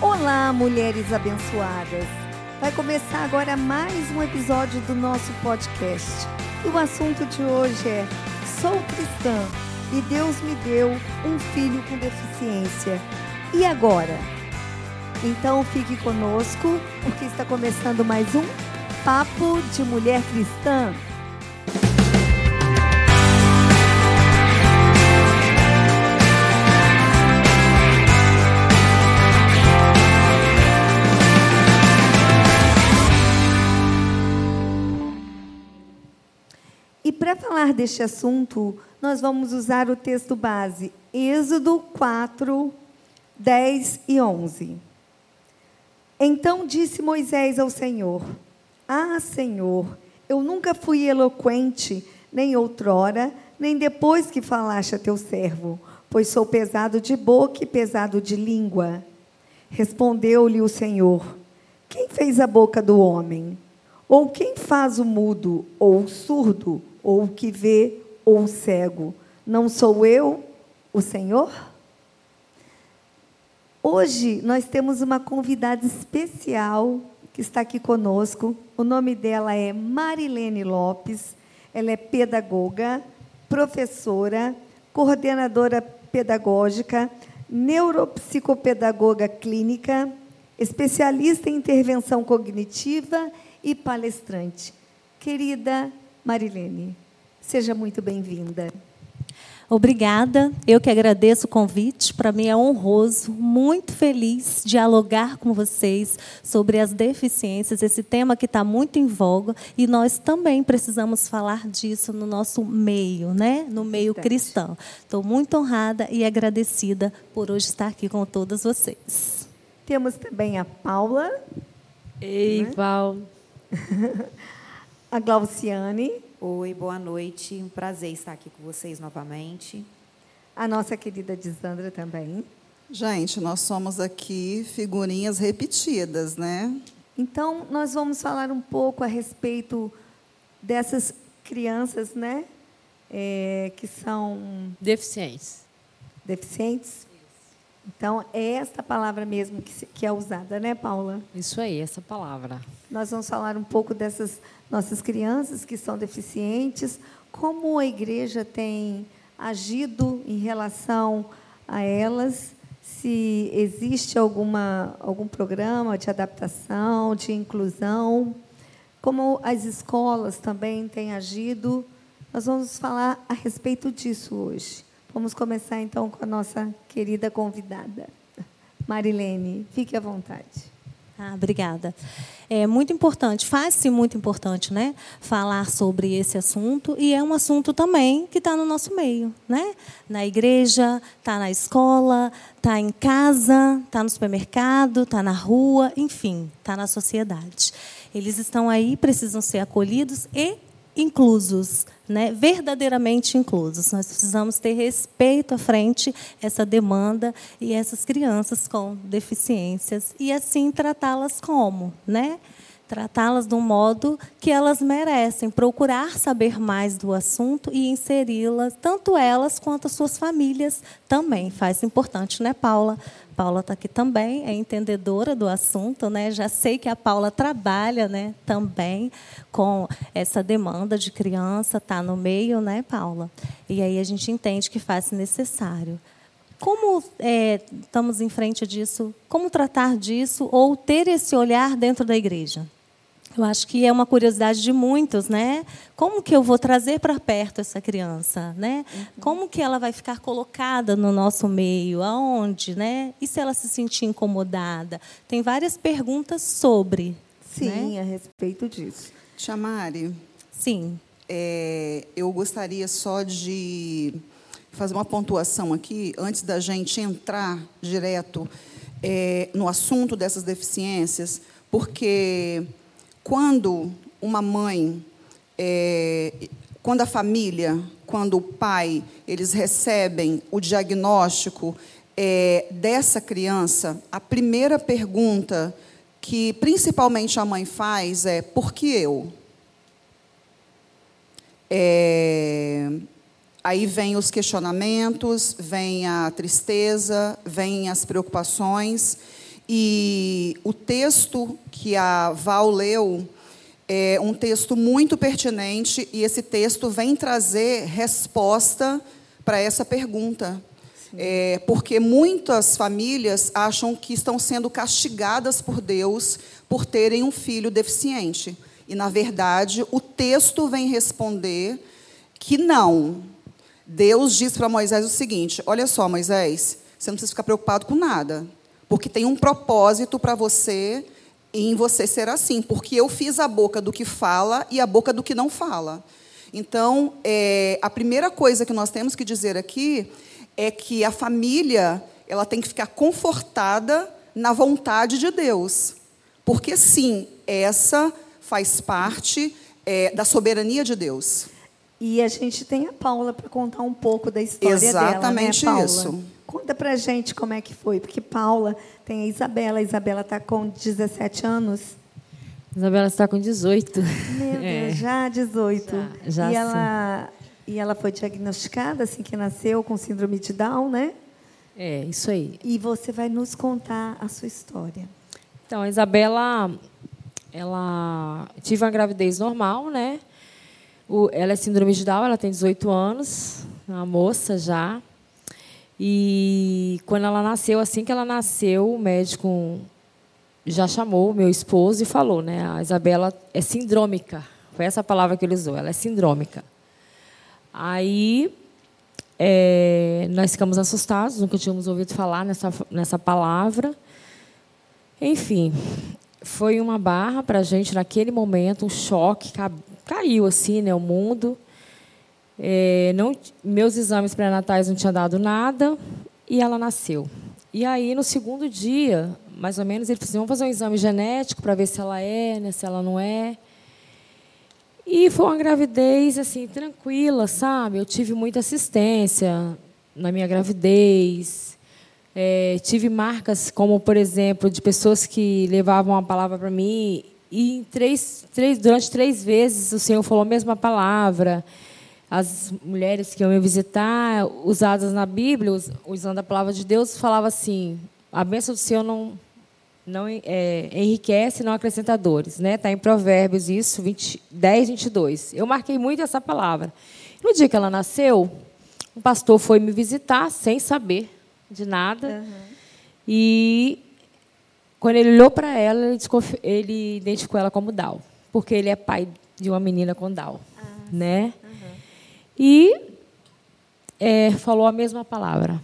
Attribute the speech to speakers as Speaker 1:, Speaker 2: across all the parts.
Speaker 1: Olá, mulheres abençoadas! Vai começar agora mais um episódio do nosso podcast. E o assunto de hoje é: Sou cristã e Deus me deu um filho com deficiência. E agora? Então fique conosco, porque está começando mais um Papo de Mulher Cristã. Falar deste assunto, nós vamos usar o texto base, Êxodo 4, 10 e 11. Então disse Moisés ao Senhor: Ah, Senhor, eu nunca fui eloquente, nem outrora, nem depois que falaste a teu servo, pois sou pesado de boca e pesado de língua. Respondeu-lhe o Senhor: Quem fez a boca do homem? Ou quem faz o mudo, ou o surdo, ou o que vê, ou o cego? Não sou eu, o Senhor? Hoje nós temos uma convidada especial que está aqui conosco. O nome dela é Marilene Lopes. Ela é pedagoga, professora, coordenadora pedagógica, neuropsicopedagoga clínica, especialista em intervenção cognitiva e palestrante. Querida Marilene, seja muito bem-vinda.
Speaker 2: Obrigada, eu que agradeço o convite. Para mim é honroso, muito feliz dialogar com vocês sobre as deficiências, esse tema que está muito em voga e nós também precisamos falar disso no nosso meio, né? no meio Verdade. cristão. Estou muito honrada e agradecida por hoje estar aqui com todas vocês.
Speaker 1: Temos também a Paula.
Speaker 3: Ei, né? Val.
Speaker 1: a Glauciane.
Speaker 4: Oi, boa noite. Um prazer estar aqui com vocês novamente.
Speaker 1: A nossa querida Disandra também.
Speaker 5: Gente, nós somos aqui figurinhas repetidas, né?
Speaker 1: Então, nós vamos falar um pouco a respeito dessas crianças, né? É, que são.
Speaker 3: Deficientes.
Speaker 1: Deficientes? Então, é esta palavra mesmo que, que é usada, né, Paula?
Speaker 3: Isso aí, essa palavra.
Speaker 1: Nós vamos falar um pouco dessas nossas crianças que são deficientes, como a igreja tem agido em relação a elas, se existe alguma, algum programa de adaptação, de inclusão, como as escolas também têm agido. Nós vamos falar a respeito disso hoje. Vamos começar então com a nossa querida convidada, Marilene. Fique à vontade.
Speaker 2: Ah, obrigada. É muito importante, faz-se muito importante, né, falar sobre esse assunto e é um assunto também que está no nosso meio, né? Na igreja, está na escola, está em casa, está no supermercado, está na rua, enfim, está na sociedade. Eles estão aí, precisam ser acolhidos e inclusos, né, verdadeiramente inclusos. Nós precisamos ter respeito à frente essa demanda e essas crianças com deficiências e assim tratá-las como, né? Tratá-las de um modo que elas merecem, procurar saber mais do assunto e inseri-las, tanto elas quanto as suas famílias também. Faz importante, né, Paula? Paula está aqui também, é entendedora do assunto, né? Já sei que a Paula trabalha, né, também com essa demanda de criança, está no meio, né, Paula? E aí a gente entende que faz necessário. Como é, estamos em frente disso? Como tratar disso ou ter esse olhar dentro da igreja? Eu acho que é uma curiosidade de muitos, né? Como que eu vou trazer para perto essa criança, né? Uhum. Como que ela vai ficar colocada no nosso meio? Aonde, né? E se ela se sentir incomodada? Tem várias perguntas sobre.
Speaker 1: Sim,
Speaker 2: né?
Speaker 1: a respeito disso.
Speaker 5: Chamari.
Speaker 2: Sim.
Speaker 5: É, eu gostaria só de fazer uma pontuação aqui antes da gente entrar direto é, no assunto dessas deficiências, porque quando uma mãe, é, quando a família, quando o pai, eles recebem o diagnóstico é, dessa criança, a primeira pergunta que principalmente a mãe faz é: por que eu? É, aí vem os questionamentos, vem a tristeza, vem as preocupações. E o texto que a Val leu é um texto muito pertinente e esse texto vem trazer resposta para essa pergunta. É, porque muitas famílias acham que estão sendo castigadas por Deus por terem um filho deficiente. E, na verdade, o texto vem responder que não. Deus diz para Moisés o seguinte: Olha só, Moisés, você não precisa ficar preocupado com nada, porque tem um propósito para você em você ser assim, porque eu fiz a boca do que fala e a boca do que não fala. Então, é, a primeira coisa que nós temos que dizer aqui é que a família ela tem que ficar confortada na vontade de Deus, porque sim, essa faz parte é, da soberania de Deus.
Speaker 1: E a gente tem a Paula para contar um pouco da história
Speaker 5: Exatamente
Speaker 1: dela, né, Paula?
Speaker 5: isso.
Speaker 1: Conta para gente como é que foi, porque Paula tem a Isabela, a Isabela está com 17 anos.
Speaker 3: Isabela está com 18.
Speaker 1: Meu
Speaker 3: É.
Speaker 1: Deus, já 18.
Speaker 3: Já, já
Speaker 1: e ela e ela foi diagnosticada assim que nasceu com síndrome de Down, né?
Speaker 3: É, isso aí.
Speaker 1: E você vai nos contar a sua história.
Speaker 3: Então, a Isabela, ela tive uma gravidez normal, né? O- ela é síndrome de Down, ela tem 18 anos, uma moça já. E quando ela nasceu, assim que ela nasceu, o médico já chamou meu esposo e falou, né? A Isabela é sindrômica. Foi essa palavra que ele usou, ela é sindrômica. Aí é, nós ficamos assustados, nunca tínhamos ouvido falar nessa, nessa palavra. Enfim, foi uma barra para a gente naquele momento, um choque, ca- caiu assim, né, o mundo. É, não, meus exames pré-natais não tinham dado nada e ela nasceu. E aí, no segundo dia, mais ou menos, ele falou assim, vamos fazer um exame genético para ver se ela é, né, se ela não é. E foi uma gravidez assim tranquila, sabe? Eu tive muita assistência na minha gravidez. É, tive marcas como, por exemplo, de pessoas que levavam a palavra para mim e três, três, durante três vezes o Senhor falou a mesma palavra. As mulheres que iam me visitar, usadas na Bíblia, us- usando a palavra de Deus, falava assim: a bênção do Senhor não não é, enriquece, não acrescenta dores. Né? Está em Provérbios isso, 20, 10, 22. Eu marquei muito essa palavra. No dia que ela nasceu, um pastor foi me visitar sem saber de nada. E quando ele olhou para ela, ele, ele identificou ela como Down, porque ele é pai de uma menina com Down. né? E é, falou a mesma palavra.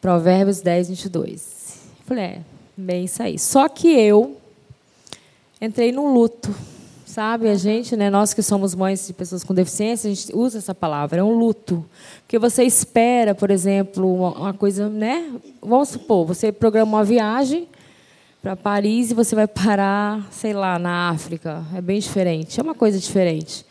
Speaker 3: Provérbios 10, 22. Falei, é, bem isso aí. Só que eu entrei num luto, sabe? A gente, né, nós que somos mães de pessoas com deficiência, a gente usa essa palavra, é um luto. Porque você espera, por exemplo, uma, uma coisa, né? Vamos supor, você programa uma viagem para Paris e você vai parar, sei lá, na África. É bem diferente, é uma coisa diferente.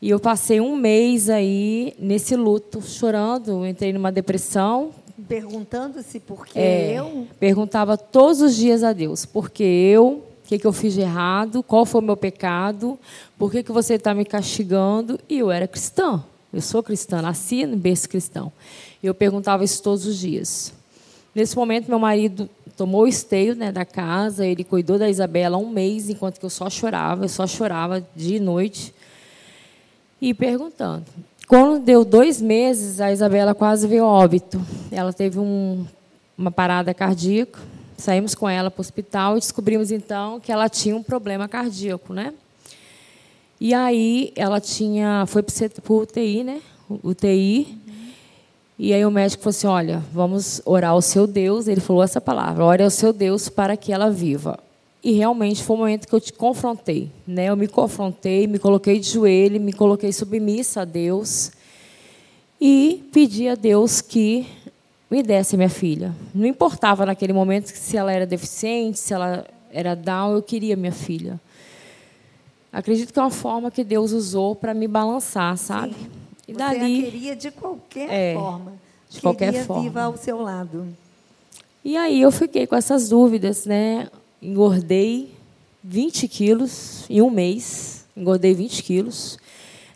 Speaker 3: E eu passei um mês aí nesse luto, chorando, entrei numa depressão,
Speaker 1: Perguntando-se por que
Speaker 3: é,
Speaker 1: eu.
Speaker 3: Perguntava todos os dias a Deus, por que eu, o que, que eu fiz de errado, qual foi o meu pecado, por que, que você está me castigando. E eu era cristã, eu sou cristã, nasci no berço cristão. E eu perguntava isso todos os dias. Nesse momento, meu marido tomou o esteio né, da casa, ele cuidou da Isabela um mês, enquanto que eu só chorava, eu só chorava dia e noite. E perguntando. Quando deu dois meses, a Isabela quase veio óbito. Ela teve um, uma parada cardíaca. Saímos com ela para o hospital e descobrimos então que ela tinha um problema cardíaco, né? E aí ela tinha foi para o UTI, né? UTI. E aí o médico falou assim: "Olha, vamos orar ao seu Deus". Ele falou essa palavra: "Ore ao seu Deus para que ela viva". E realmente foi o momento que eu te confrontei, né? Eu me confrontei, me coloquei de joelho, me coloquei submissa a Deus e pedi a Deus que me desse a minha filha. Não importava naquele momento se ela era deficiente, se ela era down, eu queria minha filha. Acredito que é uma forma que Deus usou para me balançar, sabe? E
Speaker 1: Você
Speaker 3: dali
Speaker 1: a queria de qualquer
Speaker 3: É,
Speaker 1: forma.
Speaker 3: de qualquer
Speaker 1: queria
Speaker 3: forma.
Speaker 1: viva ao seu lado.
Speaker 3: E aí eu fiquei com essas dúvidas, né? Engordei 20 quilos em um mês. Engordei 20 quilos.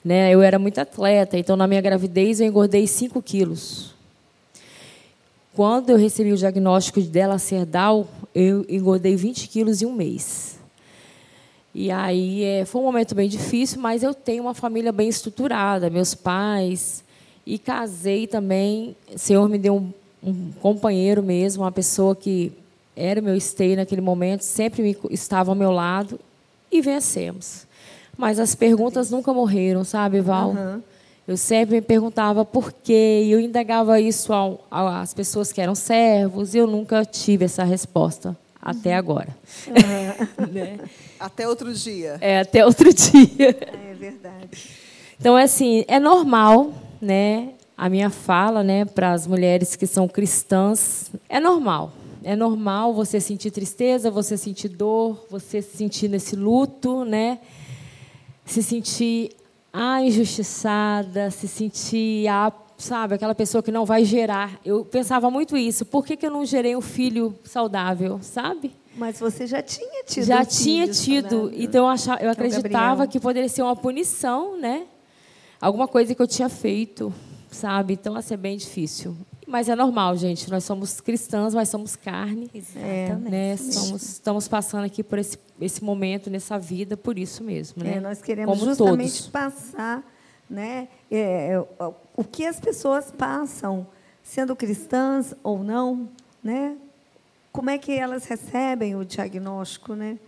Speaker 3: Né? Eu era muito atleta, então na minha gravidez eu engordei 5 quilos. Quando eu recebi o diagnóstico dela cerdal, eu engordei 20 quilos em um mês. E aí é, foi um momento bem difícil, mas eu tenho uma família bem estruturada, meus pais, e casei também. O Senhor me deu um, um companheiro mesmo, uma pessoa que era o meu esteio naquele momento, sempre me, estava ao meu lado, e vencemos. Mas as perguntas nunca morreram, sabe, Val?
Speaker 1: Aham.
Speaker 3: Eu sempre me perguntava por quê, e eu indagava isso ao- ao- às pessoas que eram servos, e eu nunca tive essa resposta até agora. Né?
Speaker 5: Até outro dia.
Speaker 3: É, até outro dia.
Speaker 1: É verdade.
Speaker 3: Então, é assim, é normal, né? A minha fala, né, para as mulheres que são cristãs, é normal. É normal você sentir tristeza, você sentir dor, você se sentir nesse luto, né? Se sentir ah, injustiçada, se sentir, ah, sabe, aquela pessoa que não vai gerar. Eu pensava muito isso. Por que, que eu não gerei um filho saudável, sabe?
Speaker 1: Mas você já tinha tido
Speaker 3: Já
Speaker 1: filhos
Speaker 3: tinha tido.
Speaker 1: saudáveis.
Speaker 3: Então eu, achava, eu
Speaker 1: Que é o
Speaker 3: acreditava que poderia ser uma punição, né? Alguma coisa que eu tinha feito, sabe? Então, assim, é bem difícil. Mas é normal, gente. Nós somos cristãs, mas somos carne.
Speaker 2: Exatamente.
Speaker 3: Né? Somos, estamos passando aqui por esse, esse momento nessa vida, por isso mesmo. Né?
Speaker 1: É, nós queremos
Speaker 3: Como
Speaker 1: justamente
Speaker 3: todos.
Speaker 1: passar né, é, o- o que as pessoas passam, sendo cristãs ou não, né? como é que elas recebem o diagnóstico, né?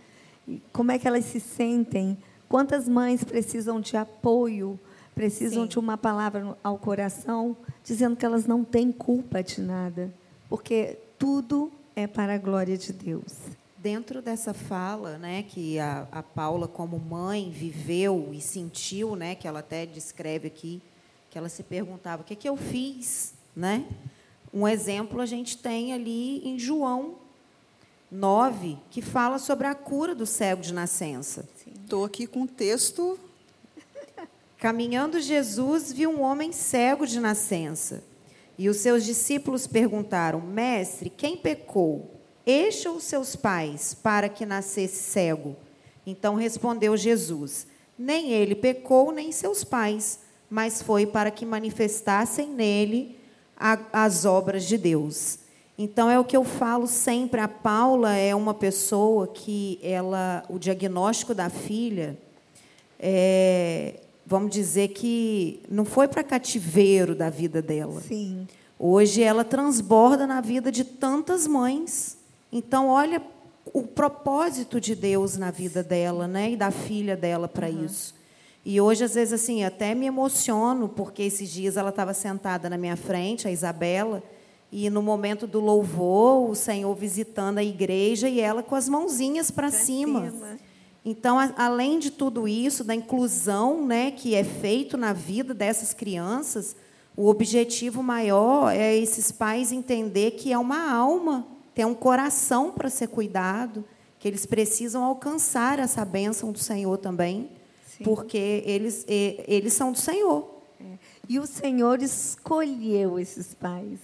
Speaker 1: E como é que elas se sentem, quantas mães precisam de apoio, precisam
Speaker 2: Sim.
Speaker 1: de uma palavra ao coração, dizendo que elas não têm culpa de nada, porque tudo é para a glória de Deus.
Speaker 4: Dentro dessa fala, né, que a, a Paula, como mãe, viveu e sentiu, né, que ela até descreve aqui, que ela se perguntava: o que, é que eu fiz? Né? Um exemplo a gente tem ali em João 9, que fala sobre a cura do cego de nascença.
Speaker 5: Estou aqui com o texto.
Speaker 4: Caminhando Jesus viu um homem cego de nascença. E os seus discípulos perguntaram: Mestre, quem pecou? Este ou seus pais, para que nascesse cego? Então respondeu Jesus: Nem ele pecou, nem seus pais, mas foi para que manifestassem nele a- as obras de Deus. Então é o que eu falo sempre. A Paula é uma pessoa que ela, o diagnóstico da filha é, vamos dizer que não foi para cativeiro da vida dela.
Speaker 1: Sim.
Speaker 4: Hoje ela transborda na vida de tantas mães. Então, olha o propósito de Deus na vida dela, né? E da filha dela para isso. E hoje, às vezes, assim, até me emociono, porque esses dias ela estava sentada na minha frente, a Isabela, e no momento do louvor, o Senhor visitando a igreja e ela com as mãozinhas para cima.
Speaker 1: cima.
Speaker 4: Então, a- além de tudo isso, da inclusão né, que é feito na vida dessas crianças, o objetivo maior é esses pais entender que é uma alma, tem um coração para ser cuidado, que eles precisam alcançar essa bênção do Senhor também,
Speaker 1: Sim.
Speaker 4: porque eles, e- eles são do Senhor.
Speaker 1: E o Senhor escolheu esses pais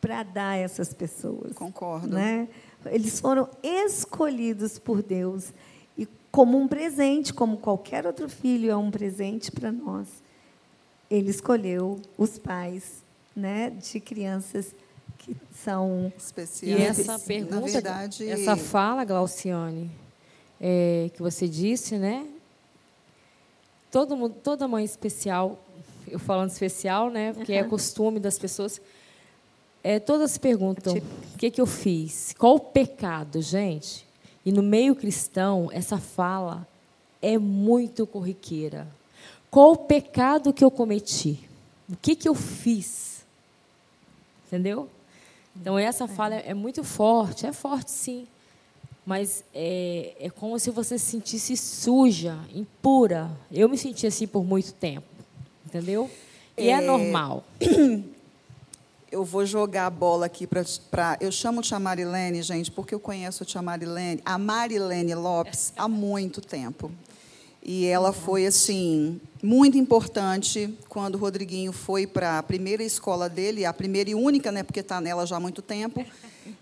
Speaker 1: para dar a essas pessoas.
Speaker 5: Concordo.
Speaker 1: Né? Eles foram escolhidos por Deus como um presente, como qualquer outro filho é um presente para nós. Ele escolheu os pais, né, de crianças que são
Speaker 5: Especial.
Speaker 3: E essa
Speaker 5: Na
Speaker 3: pergunta,
Speaker 5: verdade,
Speaker 3: essa fala, Glauciane, é, que você disse, né? Todo mundo, toda mãe especial, eu falando especial, né? Porque é costume das pessoas. É, todas se perguntam: o que, que eu fiz? Qual o pecado, gente? E no meio cristão, essa fala é muito corriqueira. Qual o pecado que eu cometi? O que, que eu fiz? Entendeu? Então, essa fala é muito forte. É forte, sim. Mas é, é como se você se sentisse suja, impura. Eu me senti assim por muito tempo. Entendeu? E é,
Speaker 5: É,
Speaker 3: normal.
Speaker 5: Eu vou jogar a bola aqui para. Eu chamo Tia Marilene, gente, porque eu conheço a Tia Marilene, a Marilene Lopes, há muito tempo. E ela foi, assim, muito importante quando o Rodriguinho foi para a primeira escola dele, a primeira e única, né, porque está nela já há muito tempo.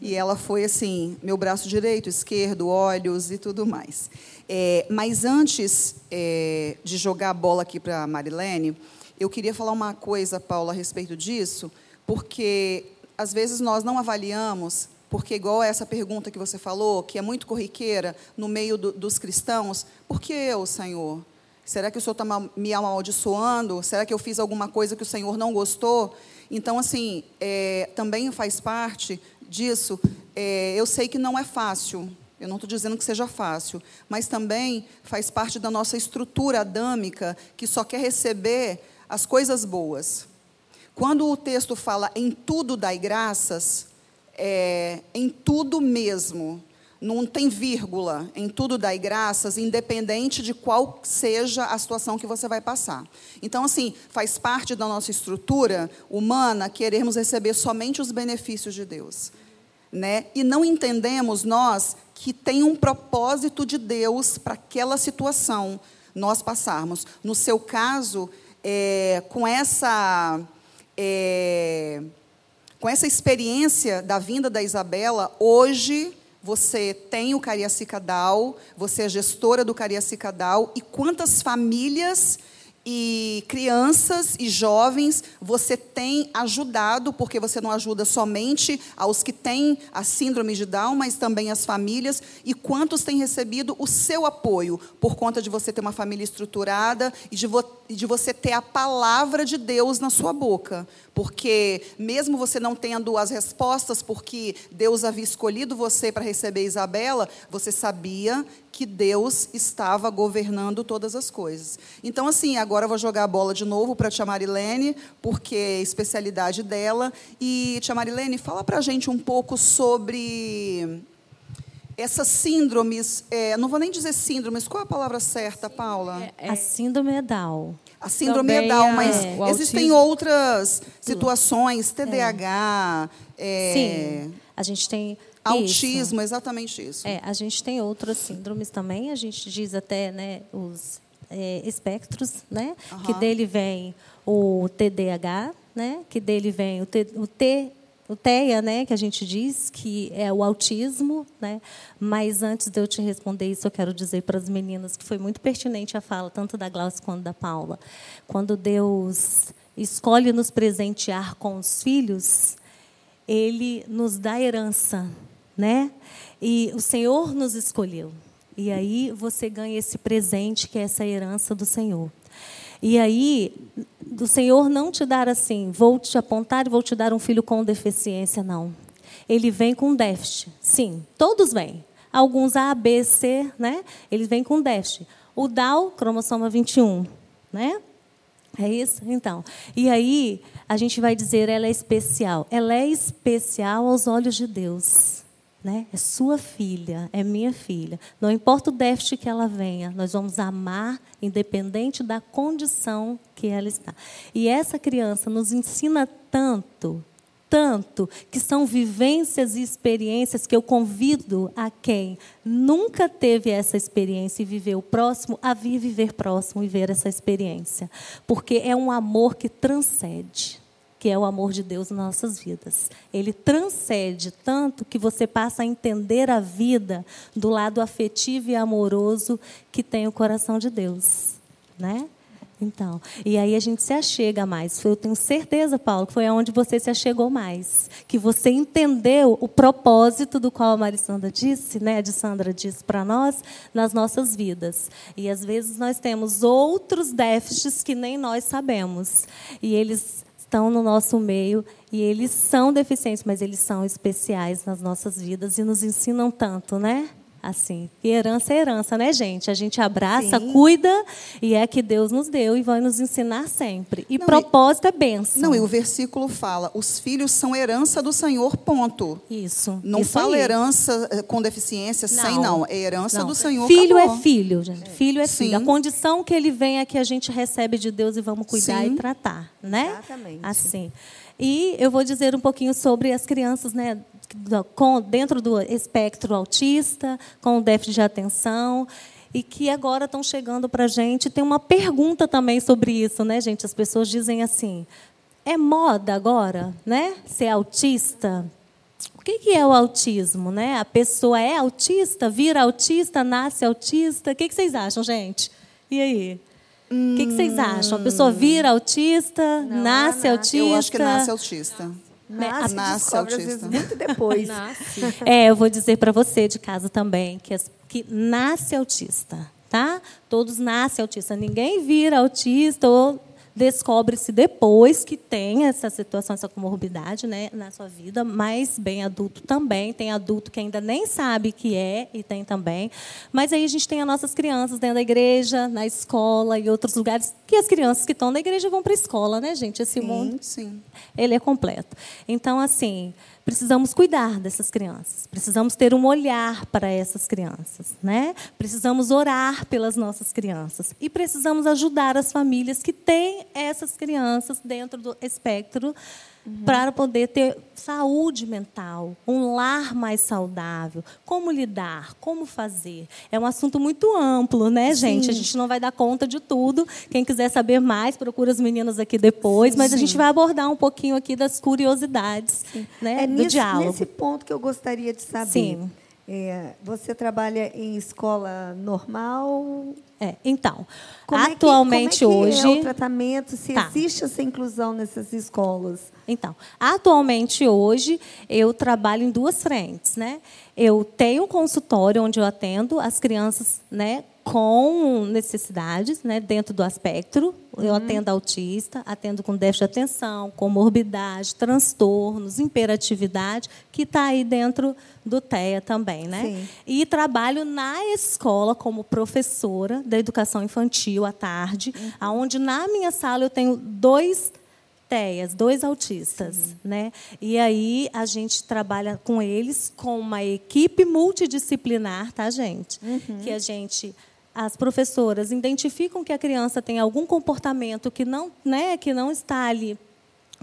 Speaker 5: E ela foi, assim, meu braço direito, esquerdo, olhos e tudo mais. É, mas antes é, de jogar a bola aqui para a Marilene, eu queria falar uma coisa, Paula, a respeito disso, porque às vezes nós não avaliamos, porque igual essa pergunta que você falou, que é muito corriqueira no meio do, dos cristãos, por que eu, Senhor? Será que o Senhor está me amaldiçoando? Será que eu fiz alguma coisa que o Senhor não gostou? Então, assim, é, também faz parte disso. É, eu sei que não é fácil, eu não estou dizendo que seja fácil, mas também faz parte da nossa estrutura adâmica que só quer receber as coisas boas. Quando o texto fala em tudo dai graças, é, em tudo mesmo, não tem vírgula, em tudo dai graças, independente de qual seja a situação que você vai passar. Então, assim, faz parte da nossa estrutura humana queremos receber somente os benefícios de Deus. Né? E não entendemos nós que tem um propósito de Deus para aquela situação nós passarmos. No seu caso, é, com essa. É, com essa experiência da vinda da Isabela, hoje você tem o Cariacicadal, você é gestora do Cariacicadal, e quantas famílias e crianças e jovens você tem ajudado, porque você não ajuda somente aos que têm a síndrome de Down, mas também as famílias, e quantos têm recebido o seu apoio, por conta de você ter uma família estruturada e de, vo de você ter a palavra de Deus na sua boca. Porque, mesmo você não tendo as respostas, porque Deus havia escolhido você para receber Isabela, você sabia que Deus estava governando todas as coisas. Então, assim, agora eu vou jogar a bola de novo para a Tia Marilene, porque é a especialidade dela. E, Tia Marilene, fala para a gente um pouco sobre essas síndromes, é, não vou nem dizer síndromes, qual é a palavra certa, Paula?
Speaker 2: A síndrome é Down.
Speaker 5: A síndrome é Down, mas é. existem outras situações, TDAH. É.
Speaker 2: Sim, a gente tem
Speaker 5: Autismo,
Speaker 2: isso.
Speaker 5: exatamente isso.
Speaker 2: É, a gente tem outras síndromes também, a gente diz até né, os é, espectros, né, uhum. que dele vem o TDAH, né, que dele vem o, T, o T o TEA, né, que a gente diz que é o autismo, né? Mas antes de eu te responder isso, eu quero dizer para as meninas que foi muito pertinente a fala tanto da Glaucia quanto da Paula. Quando Deus escolhe nos presentear com os filhos, ele nos dá herança, né? E o Senhor nos escolheu. E aí você ganha esse presente que é essa herança do Senhor. E aí, do Senhor não te dar assim, vou te apontar e vou te dar um filho com deficiência, não. Ele vem com déficit. Sim, todos vêm. Alguns A, B, C, né? Eles vêm com déficit. O Down, cromossoma 21, né? É isso? Então. E aí, a gente vai dizer, ela é especial. Ela é especial aos olhos de Deus. Né? É sua filha, é minha filha. Não importa o déficit que ela venha, nós vamos amar independente da condição que ela está. E essa criança nos ensina tanto, tanto, que são vivências e experiências que eu convido a quem nunca teve essa experiência e viveu próximo a vir viver próximo e ver essa experiência. Porque é um amor que transcende que é o amor de Deus nas nossas vidas. Ele transcende tanto que você passa a entender a vida do lado afetivo e amoroso que tem o coração de Deus, né? Então, e aí a gente se achega mais. Eu tenho certeza, Paulo, que foi aonde você se achegou mais, que você entendeu o propósito do qual a Marissandra disse, né, a Sandra disse para nós nas nossas vidas. E às vezes nós temos outros déficits que nem nós sabemos. E eles estão no nosso meio e eles são deficientes, mas eles são especiais nas nossas vidas e nos ensinam tanto, né? Assim, e herança é herança, né, gente? A gente abraça, Sim. cuida e é que Deus nos deu e vai nos ensinar sempre. E não, propósito e, é benção.
Speaker 5: Não, e o versículo fala: os filhos são herança do Senhor, ponto.
Speaker 2: Isso.
Speaker 5: Não
Speaker 2: isso
Speaker 5: fala aí. herança eh, com deficiência, não. sem não. É herança não. do Senhor.
Speaker 2: Filho
Speaker 5: acabou.
Speaker 2: é filho, gente. Filho é Sim. filho. A condição que ele vem é que a gente recebe de Deus e vamos cuidar Sim. e tratar, né?
Speaker 1: Exatamente.
Speaker 2: Assim. E eu vou dizer um pouquinho sobre as crianças, né, com, dentro do espectro autista, com déficit de atenção, e que agora estão chegando para a gente. Tem uma pergunta também sobre isso, né, gente? As pessoas dizem assim: é moda agora, né? Ser autista? O que é o autismo, né? A pessoa é autista, vira autista, nasce autista? O que vocês acham, gente? E aí? O que, que, vocês acham? A pessoa vira autista, Não, nasce, autista?
Speaker 5: Eu acho que nasce autista.
Speaker 2: Né?
Speaker 1: Nasce,
Speaker 5: Nasce
Speaker 1: descobre, às
Speaker 5: autista.
Speaker 1: vezes, muito depois.
Speaker 3: Nasce.
Speaker 2: É, eu vou dizer para você de casa também que, as- que nasce autista, tá? Todos nascem autista. Ninguém vira autista ou descobre-se depois que tem essa situação, essa comorbidade, né, na sua vida, mas bem adulto também. Tem adulto que ainda nem sabe que é e tem também. Mas aí a gente tem as nossas crianças dentro da igreja, na escola e outros lugares que as crianças que estão na igreja vão para a escola, né, gente? Esse mundo
Speaker 5: Sim.
Speaker 2: ele é completo. Então, assim, precisamos cuidar dessas crianças. Precisamos ter um olhar para essas crianças, né? Precisamos orar pelas nossas crianças e precisamos ajudar as famílias que têm essas crianças dentro do espectro para poder ter saúde mental, um lar mais saudável, como lidar, como fazer. É um assunto muito amplo, né, gente? A gente não vai dar conta de tudo. Quem quiser saber mais, procura as meninas aqui depois, mas a gente vai abordar um pouquinho aqui das curiosidades, né,
Speaker 1: É
Speaker 2: do
Speaker 1: nesse,
Speaker 2: diálogo.
Speaker 1: nesse ponto que eu gostaria de saber.
Speaker 2: Sim.
Speaker 1: É, você trabalha em escola normal?
Speaker 2: É, então,
Speaker 1: Como é que-
Speaker 2: atualmente
Speaker 1: como é que
Speaker 2: hoje
Speaker 1: é o tratamento, se
Speaker 2: Tá.
Speaker 1: existe essa inclusão nessas escolas?
Speaker 2: Então, atualmente hoje eu trabalho em duas frentes, né? Eu tenho um consultório onde eu atendo as crianças, né, com necessidades, né, dentro do aspecto. Eu atendo autista, atendo com déficit de atenção, comorbidade, transtornos, imperatividade, que está aí dentro do TEA também, né?
Speaker 1: Sim.
Speaker 2: E trabalho na escola como professora da educação infantil à tarde, aonde na minha sala eu tenho dois TEAs, dois autistas, né? E aí a gente trabalha com eles com uma equipe multidisciplinar, tá, gente? Que a gente as professoras identificam que a criança tem algum comportamento que não, né, que não está ali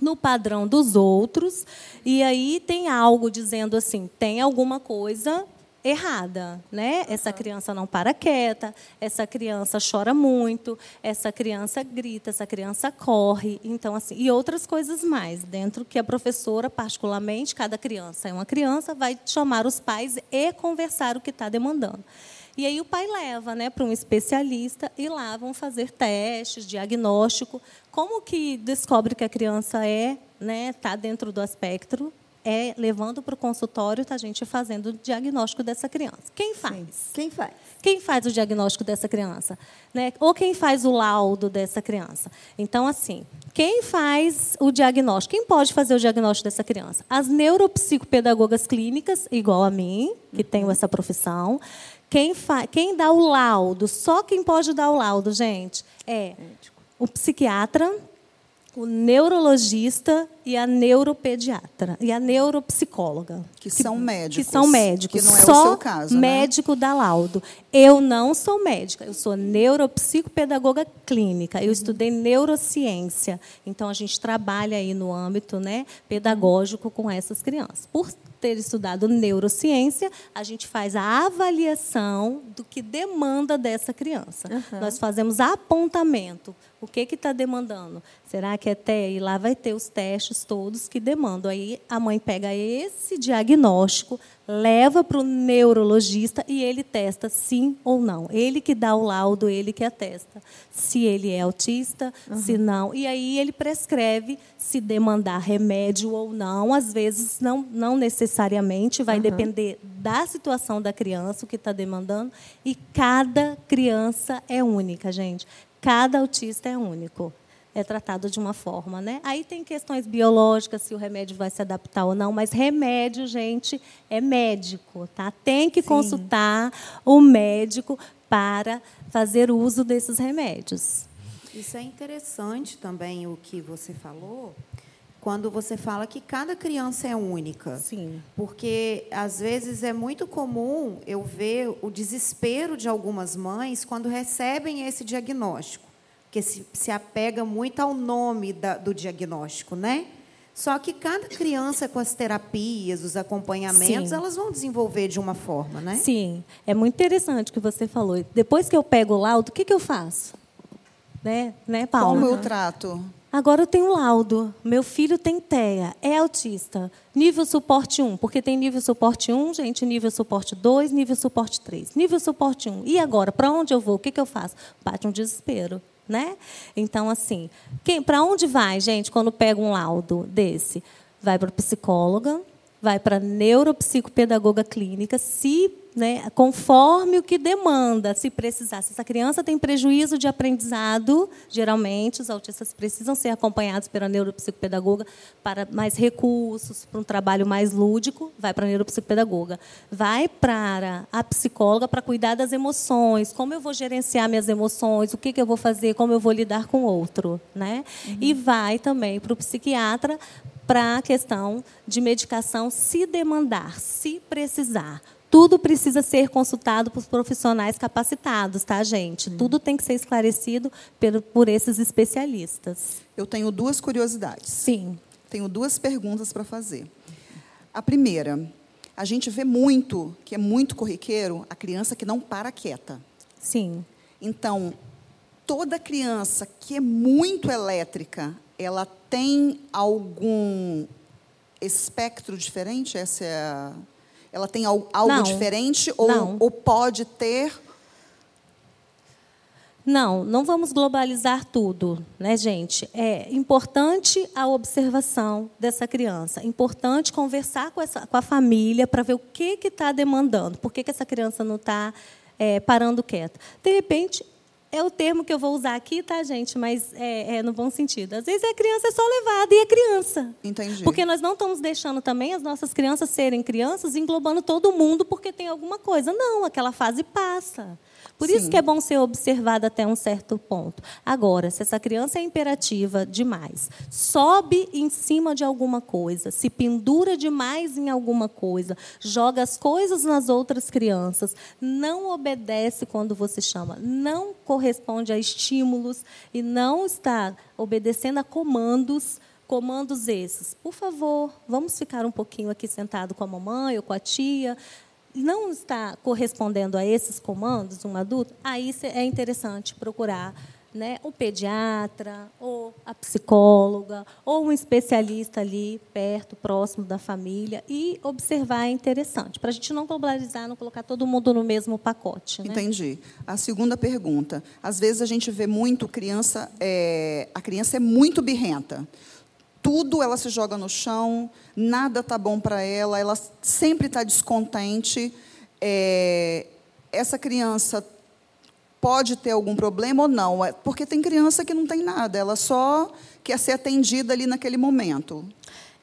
Speaker 2: no padrão dos outros, e aí tem algo dizendo assim, tem alguma coisa errada, né? Essa criança não para quieta, essa criança chora muito, essa criança grita, essa criança corre, então assim, e outras coisas mais, dentro que a professora, particularmente, cada criança é uma criança, vai chamar os pais e conversar o que está demandando. E aí o pai leva né, para um especialista e lá vão fazer testes, diagnóstico. Como que descobre que a criança é, né, está dentro do espectro? É levando para o consultório, está a gente fazendo o diagnóstico dessa criança. Quem faz?
Speaker 1: Quem faz?
Speaker 2: Quem faz o diagnóstico dessa criança? Né? Ou quem faz o laudo dessa criança? Então, assim, quem faz o diagnóstico? Quem pode fazer o diagnóstico dessa criança? As neuropsicopedagogas clínicas, igual a mim, que tenho essa profissão. Quem, fa quem dá o laudo? Só quem pode dar o laudo, gente, é o psiquiatra, o neurologista e a neuropediatra e a neuropsicóloga.
Speaker 5: Que são médicos,
Speaker 2: Que são médicos.
Speaker 5: que não é o
Speaker 2: Só
Speaker 5: seu caso, né?
Speaker 2: médico dá laudo. Eu não sou médica, eu sou neuropsicopedagoga clínica. Eu estudei neurociência. Então a gente trabalha aí no âmbito, né, pedagógico com essas crianças. Por ter estudado neurociência, a gente faz a avaliação do que demanda dessa criança. Nós fazemos apontamento. O que está demandando? Será que é TEA? E lá vai ter os testes todos que demandam. Aí a mãe pega esse diagnóstico, leva para o neurologista e ele testa sim ou não. Ele que dá o laudo, ele que atesta se ele é autista, se não. E aí ele prescreve se demandar remédio ou não. Às vezes, não, não necessariamente, vai depender da situação da criança, o que está demandando. E cada criança é única, gente. Cada autista é único é tratado de uma forma, né? Aí tem questões biológicas, se o remédio vai se adaptar ou não, mas remédio, gente, é médico, tá? Tem que consultar o médico para fazer uso desses remédios.
Speaker 4: Isso é interessante também o que você falou, quando você fala que cada criança é única.
Speaker 2: Sim.
Speaker 4: Porque, às vezes, é muito comum eu ver o desespero de algumas mães quando recebem esse diagnóstico, porque se, se apega muito ao nome da- do diagnóstico, né? Só que cada criança, com as terapias, os acompanhamentos,
Speaker 2: Sim.
Speaker 4: elas vão desenvolver de uma forma, né?
Speaker 2: Sim, é muito interessante o que você falou. Depois que eu pego o laudo, o que, que eu faço? Né, né Paula?
Speaker 5: Como eu trato?
Speaker 2: Agora eu tenho um laudo. Meu filho tem TEA, é autista. Nível suporte 1, porque tem nível suporte 1, gente, nível suporte 2, nível suporte 3. Nível suporte 1. E agora, para onde eu vou? O que, que eu faço? Bate um desespero, né? Então, assim, para onde vai, gente, quando pega um laudo desse? vai para psicóloga, vai para neuropsicopedagoga clínica, se né, conforme o que demanda, se precisar. Se essa criança tem prejuízo de aprendizado, geralmente os autistas precisam ser acompanhados pela neuropsicopedagoga para mais recursos, para um trabalho mais lúdico, vai para a neuropsicopedagoga. Vai para a psicóloga para cuidar das emoções, como eu vou gerenciar minhas emoções, o que, que eu vou fazer, como eu vou lidar com o outro. Né? Uhum. E vai também para o psiquiatra para a questão de medicação, se demandar, se precisar tudo precisa ser consultado por profissionais capacitados, tá, gente? Hum. Tudo tem que ser esclarecido por, por esses especialistas.
Speaker 5: Eu tenho duas curiosidades.
Speaker 2: Sim.
Speaker 5: Tenho duas perguntas para fazer. A primeira, a gente vê muito, que é muito corriqueiro, a criança que não para quieta.
Speaker 2: Sim.
Speaker 5: Então, toda criança que é muito elétrica, ela tem algum espectro diferente? Essa é a ela tem algo não, diferente ou, ou pode ter?
Speaker 2: Não, não vamos globalizar tudo, né, gente? É importante a observação dessa criança. Importante conversar com, essa, com a família para ver o que está demandando. Por que, que essa criança não está é, parando quieta? De repente, é o termo que eu vou usar aqui, tá, gente? Mas é, é, no bom sentido. Às vezes a criança é só levada e é criança.
Speaker 5: Entendi.
Speaker 2: Porque nós não estamos deixando também as nossas crianças serem crianças, englobando todo mundo porque tem alguma coisa. Não, aquela fase passa. Por Sim. isso que é bom ser observada até um certo ponto. Agora, se essa criança é imperativa demais, sobe em cima de alguma coisa, se pendura demais em alguma coisa, joga as coisas nas outras crianças, não obedece quando você chama, não corresponde a estímulos e não está obedecendo a comandos, comandos esses. Por favor, vamos ficar um pouquinho aqui sentado com a mamãe ou com a tia não está correspondendo a esses comandos, um adulto, aí é interessante procurar né, o pediatra, ou a psicóloga, ou um especialista ali perto, próximo da família, e observar é interessante, para a gente não globalizar, não colocar todo mundo no mesmo pacote. Né?
Speaker 5: Entendi. A segunda pergunta. Às vezes a gente vê muito criança, é, a criança é muito birrenta tudo ela se joga no chão, nada tá bom para ela, ela sempre está descontente. É, essa criança pode ter algum problema ou não, é, porque tem criança que não tem nada, ela só quer ser atendida ali naquele momento.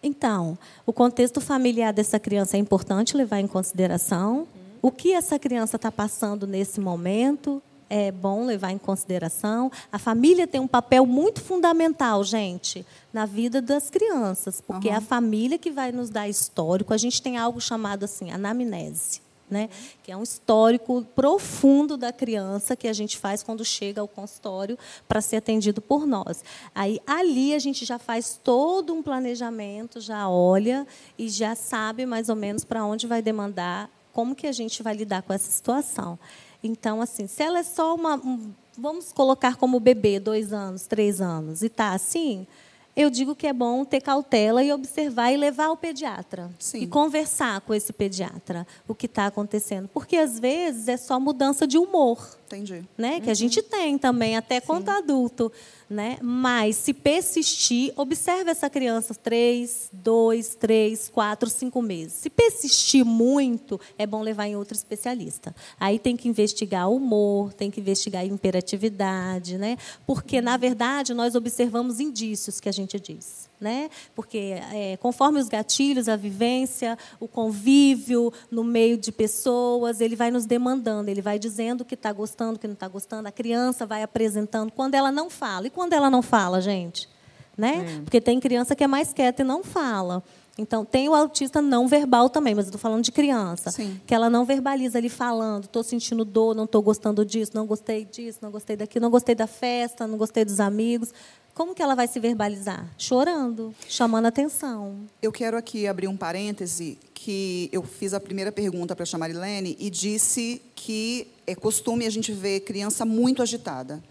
Speaker 2: Então, o contexto familiar dessa criança é importante levar em consideração. O que essa criança está passando nesse momento, é bom levar em consideração. A família tem um papel muito fundamental, gente, na vida das crianças, porque uhum. é a família que vai nos dar histórico. A gente tem algo chamado assim, anamnese. Né? que é um histórico profundo da criança que a gente faz quando chega ao consultório para ser atendido por nós. Aí ali a gente já faz todo um planejamento, já olha e já sabe mais ou menos para onde vai demandar, como que a gente vai lidar com essa situação. Então, assim, se ela é só uma. Um, vamos colocar como bebê, dois anos, três anos, e está assim, eu digo que é bom ter cautela e observar e levar ao pediatra.
Speaker 5: Sim.
Speaker 2: E conversar com esse pediatra o que está acontecendo. Porque, às vezes, é só mudança de humor.
Speaker 5: Entendi.
Speaker 2: Né? Uhum. Que a gente tem também, até quanto adulto. Né? Mas, se persistir, observe essa criança três, dois, três, quatro, cinco meses. Se persistir muito, é bom levar em outro especialista. Aí tem que investigar o humor, tem que investigar a imperatividade, né? porque, na verdade, nós observamos indícios que a gente diz né? Porque é, conforme os gatilhos, a vivência, o convívio no meio de pessoas, ele vai nos demandando, ele vai dizendo o que está gostando, o que não está gostando. A criança vai apresentando quando ela não fala. E quando ela não fala, gente? Né? Porque tem criança que é mais quieta e não fala. Então, tem o autista não verbal também, mas estou falando de criança.
Speaker 5: Sim.
Speaker 2: Que ela não verbaliza ali falando, estou sentindo dor, não estou gostando disso, não gostei disso, não gostei daquilo, não gostei da festa, não gostei dos amigos. Como que ela vai se verbalizar? Chorando, chamando atenção.
Speaker 5: Eu quero aqui abrir um parêntese que eu fiz a primeira pergunta para a Marilene e disse que é costume a gente ver criança muito agitada.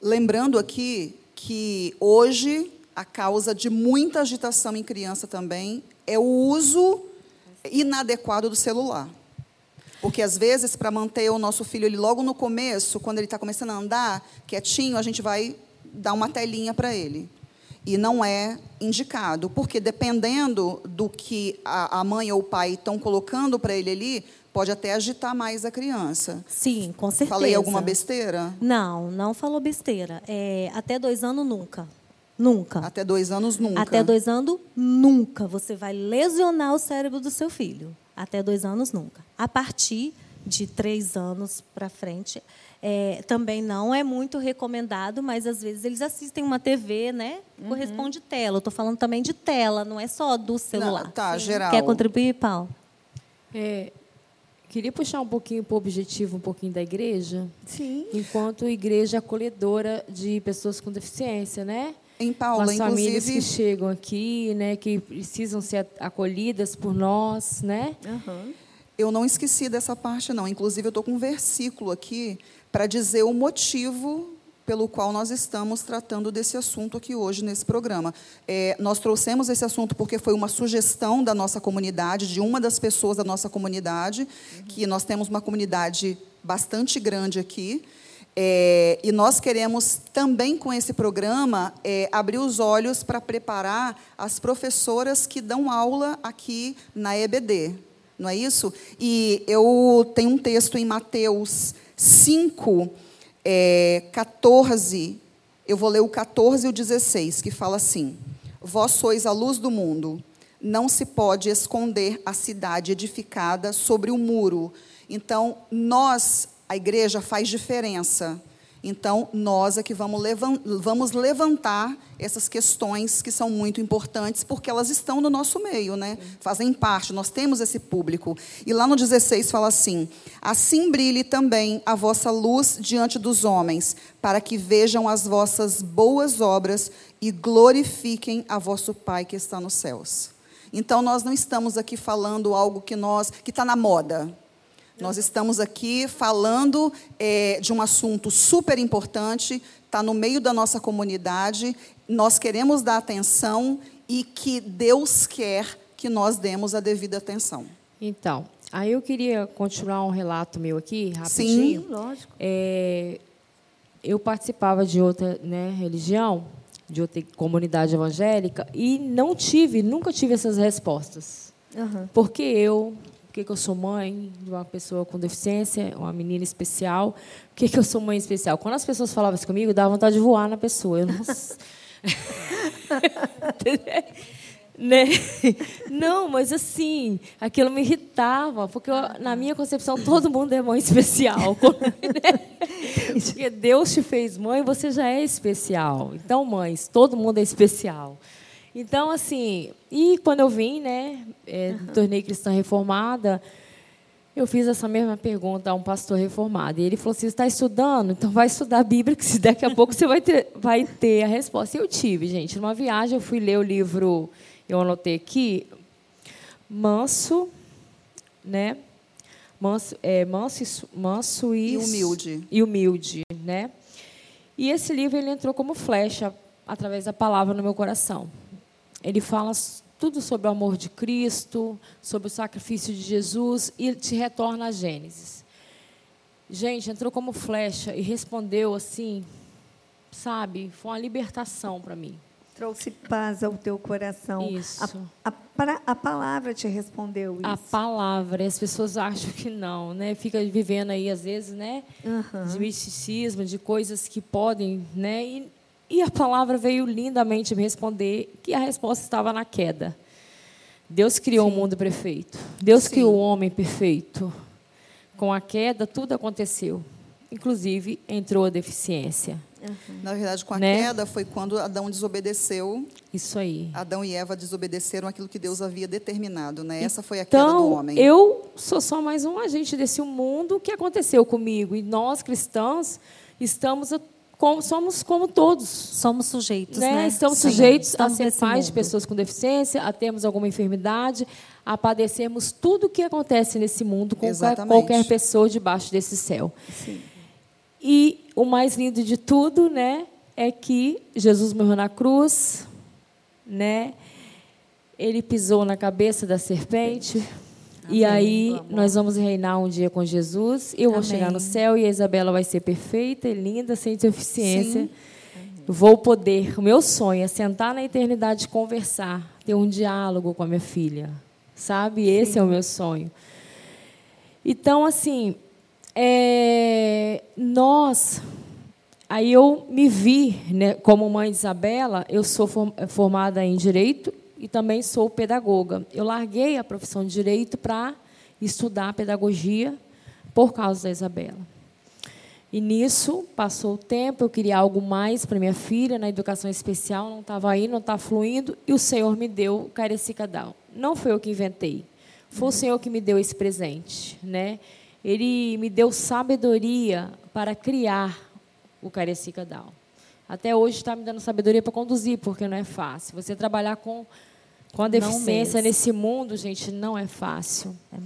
Speaker 5: Lembrando aqui que hoje a causa de muita agitação em criança também é o uso inadequado do celular. Porque, às vezes, para manter o nosso filho ele logo no começo, quando ele está começando a andar quietinho, a gente vai dar uma telinha para ele. e não é indicado, porque dependendo do que a, a mãe ou o pai estão colocando para ele ali, pode até agitar mais a criança.
Speaker 2: Sim, com certeza.
Speaker 5: Falei alguma besteira?
Speaker 2: Não, não falou besteira. É, até dois anos, nunca. Nunca.
Speaker 5: Até dois anos, nunca.
Speaker 2: Até dois anos, nunca. Você vai lesionar o cérebro do seu filho. Até dois anos, nunca. A partir de três anos para frente, é, também não é muito recomendado, mas às vezes eles assistem uma TV, né? Corresponde tela. Eu estou falando também de tela, não é só do celular.
Speaker 5: Não, tá,
Speaker 2: Sim.
Speaker 5: geral.
Speaker 2: Quer contribuir, Paulo?
Speaker 3: É, queria puxar um pouquinho para o objetivo, um pouquinho da igreja,
Speaker 1: Sim.
Speaker 3: enquanto igreja acolhedora de pessoas com deficiência, né?
Speaker 5: Em
Speaker 3: Com
Speaker 5: Paula,
Speaker 3: as famílias que chegam aqui, né, que precisam ser acolhidas por nós, né?
Speaker 1: Aham.
Speaker 5: Eu não esqueci dessa parte, não. Inclusive, eu estou com um versículo aqui para dizer o motivo pelo qual nós estamos tratando desse assunto aqui hoje nesse programa. É, nós trouxemos esse assunto porque foi uma sugestão da nossa comunidade, de uma das pessoas da nossa comunidade, que nós temos uma comunidade bastante grande aqui. É, e nós queremos também, com esse programa, é, abrir os olhos para preparar as professoras que dão aula aqui na EBD. Não é isso? E eu tenho um texto em Mateus 5, é, 14. Eu vou ler o 14 e o 16, que fala assim: Vós sois a luz do mundo. Não se pode esconder a cidade edificada sobre o muro. Então, nós, a igreja, faz diferença. Então, nós é que vamos levan- vamos levantar essas questões que são muito importantes, porque elas estão no nosso meio, né? fazem parte, nós temos esse público. E lá no 16 fala assim: Assim brilhe também a vossa luz diante dos homens, para que vejam as vossas boas obras e glorifiquem a vosso Pai que está nos céus. Então, nós não estamos aqui falando algo que nós que está na moda. Nós estamos aqui falando é, de um assunto super importante, está no meio da nossa comunidade, nós queremos dar atenção e que Deus quer que nós demos a devida atenção.
Speaker 3: Então, aí eu queria continuar um relato meu aqui,
Speaker 5: Sim.
Speaker 3: rapidinho.
Speaker 1: Lógico.
Speaker 3: É, eu participava de outra né, religião, de outra comunidade evangélica, e não tive, nunca tive essas respostas.
Speaker 1: Aham.
Speaker 3: Por que eu? Que, que eu sou mãe de uma pessoa com deficiência, uma menina especial? Por que, que eu sou mãe especial? Quando as pessoas falavam isso comigo, dava vontade de voar na pessoa. Eu não... né? Não, mas assim, aquilo me irritava, porque eu, na minha concepção todo mundo é mãe especial. né? Porque Deus te fez mãe, você já é especial. Então, mães, todo mundo é especial. Então, assim, e quando eu vim, né, é, me tornei cristã reformada, eu fiz essa mesma pergunta a um pastor reformado. E ele falou assim: Você está estudando? Então vai estudar a Bíblia, que se daqui a pouco você vai ter, vai ter a resposta. E eu tive, gente. Numa viagem, eu fui ler o livro, eu anotei aqui, Manso, né? Manso, é, manso, e manso e,
Speaker 5: E humilde.
Speaker 3: E humilde, né? E esse livro ele entrou como flecha através da palavra no meu coração. Ele fala tudo sobre o amor de Cristo, sobre o sacrifício de Jesus e te retorna a Gênesis. Gente, entrou como flecha e respondeu assim, sabe? Foi uma libertação para mim.
Speaker 1: Trouxe paz ao teu coração.
Speaker 3: Isso.
Speaker 1: A, a, a palavra te respondeu isso.
Speaker 3: A palavra, as pessoas acham que não, né? Fica vivendo aí às vezes, né?
Speaker 1: Aham.
Speaker 3: De misticismo, de coisas que podem, né? E, e a palavra veio lindamente me responder que a resposta estava na queda. Deus criou o mundo perfeito. Deus
Speaker 5: Sim.
Speaker 3: criou o homem perfeito. Com a queda, tudo aconteceu. Inclusive, entrou a deficiência.
Speaker 5: Na verdade, com a
Speaker 3: Né?
Speaker 5: queda foi quando Adão desobedeceu,
Speaker 3: Isso aí.
Speaker 5: Adão e Eva desobedeceram aquilo que Deus havia determinado, né? Essa foi a queda do
Speaker 3: Então,
Speaker 5: homem.
Speaker 3: eu sou só mais um agente desse mundo que aconteceu comigo. E nós, cristãos, estamos a- como, somos como todos.
Speaker 2: Somos sujeitos,
Speaker 3: né?
Speaker 2: né?
Speaker 3: Estamos
Speaker 2: Sim.
Speaker 3: sujeitos
Speaker 2: Estamos
Speaker 3: a ser pais de pessoas com deficiência, a termos alguma enfermidade, a padecermos tudo o que acontece nesse mundo com qualquer,
Speaker 5: Exatamente.
Speaker 3: qualquer pessoa debaixo desse céu. E o mais lindo de tudo, né, é que Jesus morreu na cruz, né? Ele pisou na cabeça da serpente. E aí nós vamos reinar um dia com Jesus. Eu vou
Speaker 2: Amém.
Speaker 3: chegar no céu e a Isabela vai ser perfeita e linda, sem deficiência.
Speaker 5: Sim.
Speaker 3: vou poder, o meu sonho é sentar na eternidade conversar, ter um diálogo com a minha filha, sabe? Esse é o meu sonho. Então, assim, é, nós, aí eu me vi, né, como mãe de Isabela, eu sou formada em direito e também sou pedagoga. Eu larguei a profissão de direito para estudar pedagogia por causa da Isabela. E nisso, passou o tempo, eu queria algo mais para minha filha, na educação especial, não estava aí, não está fluindo, e o Senhor me deu o Carecica Down. Não foi eu que inventei, foi o Senhor que me deu esse presente. Né? Ele me deu sabedoria para criar o Carecica Down. Até hoje está me dando sabedoria para conduzir, porque não é fácil. Você trabalhar com com a deficiência nesse mundo, gente, não é fácil. É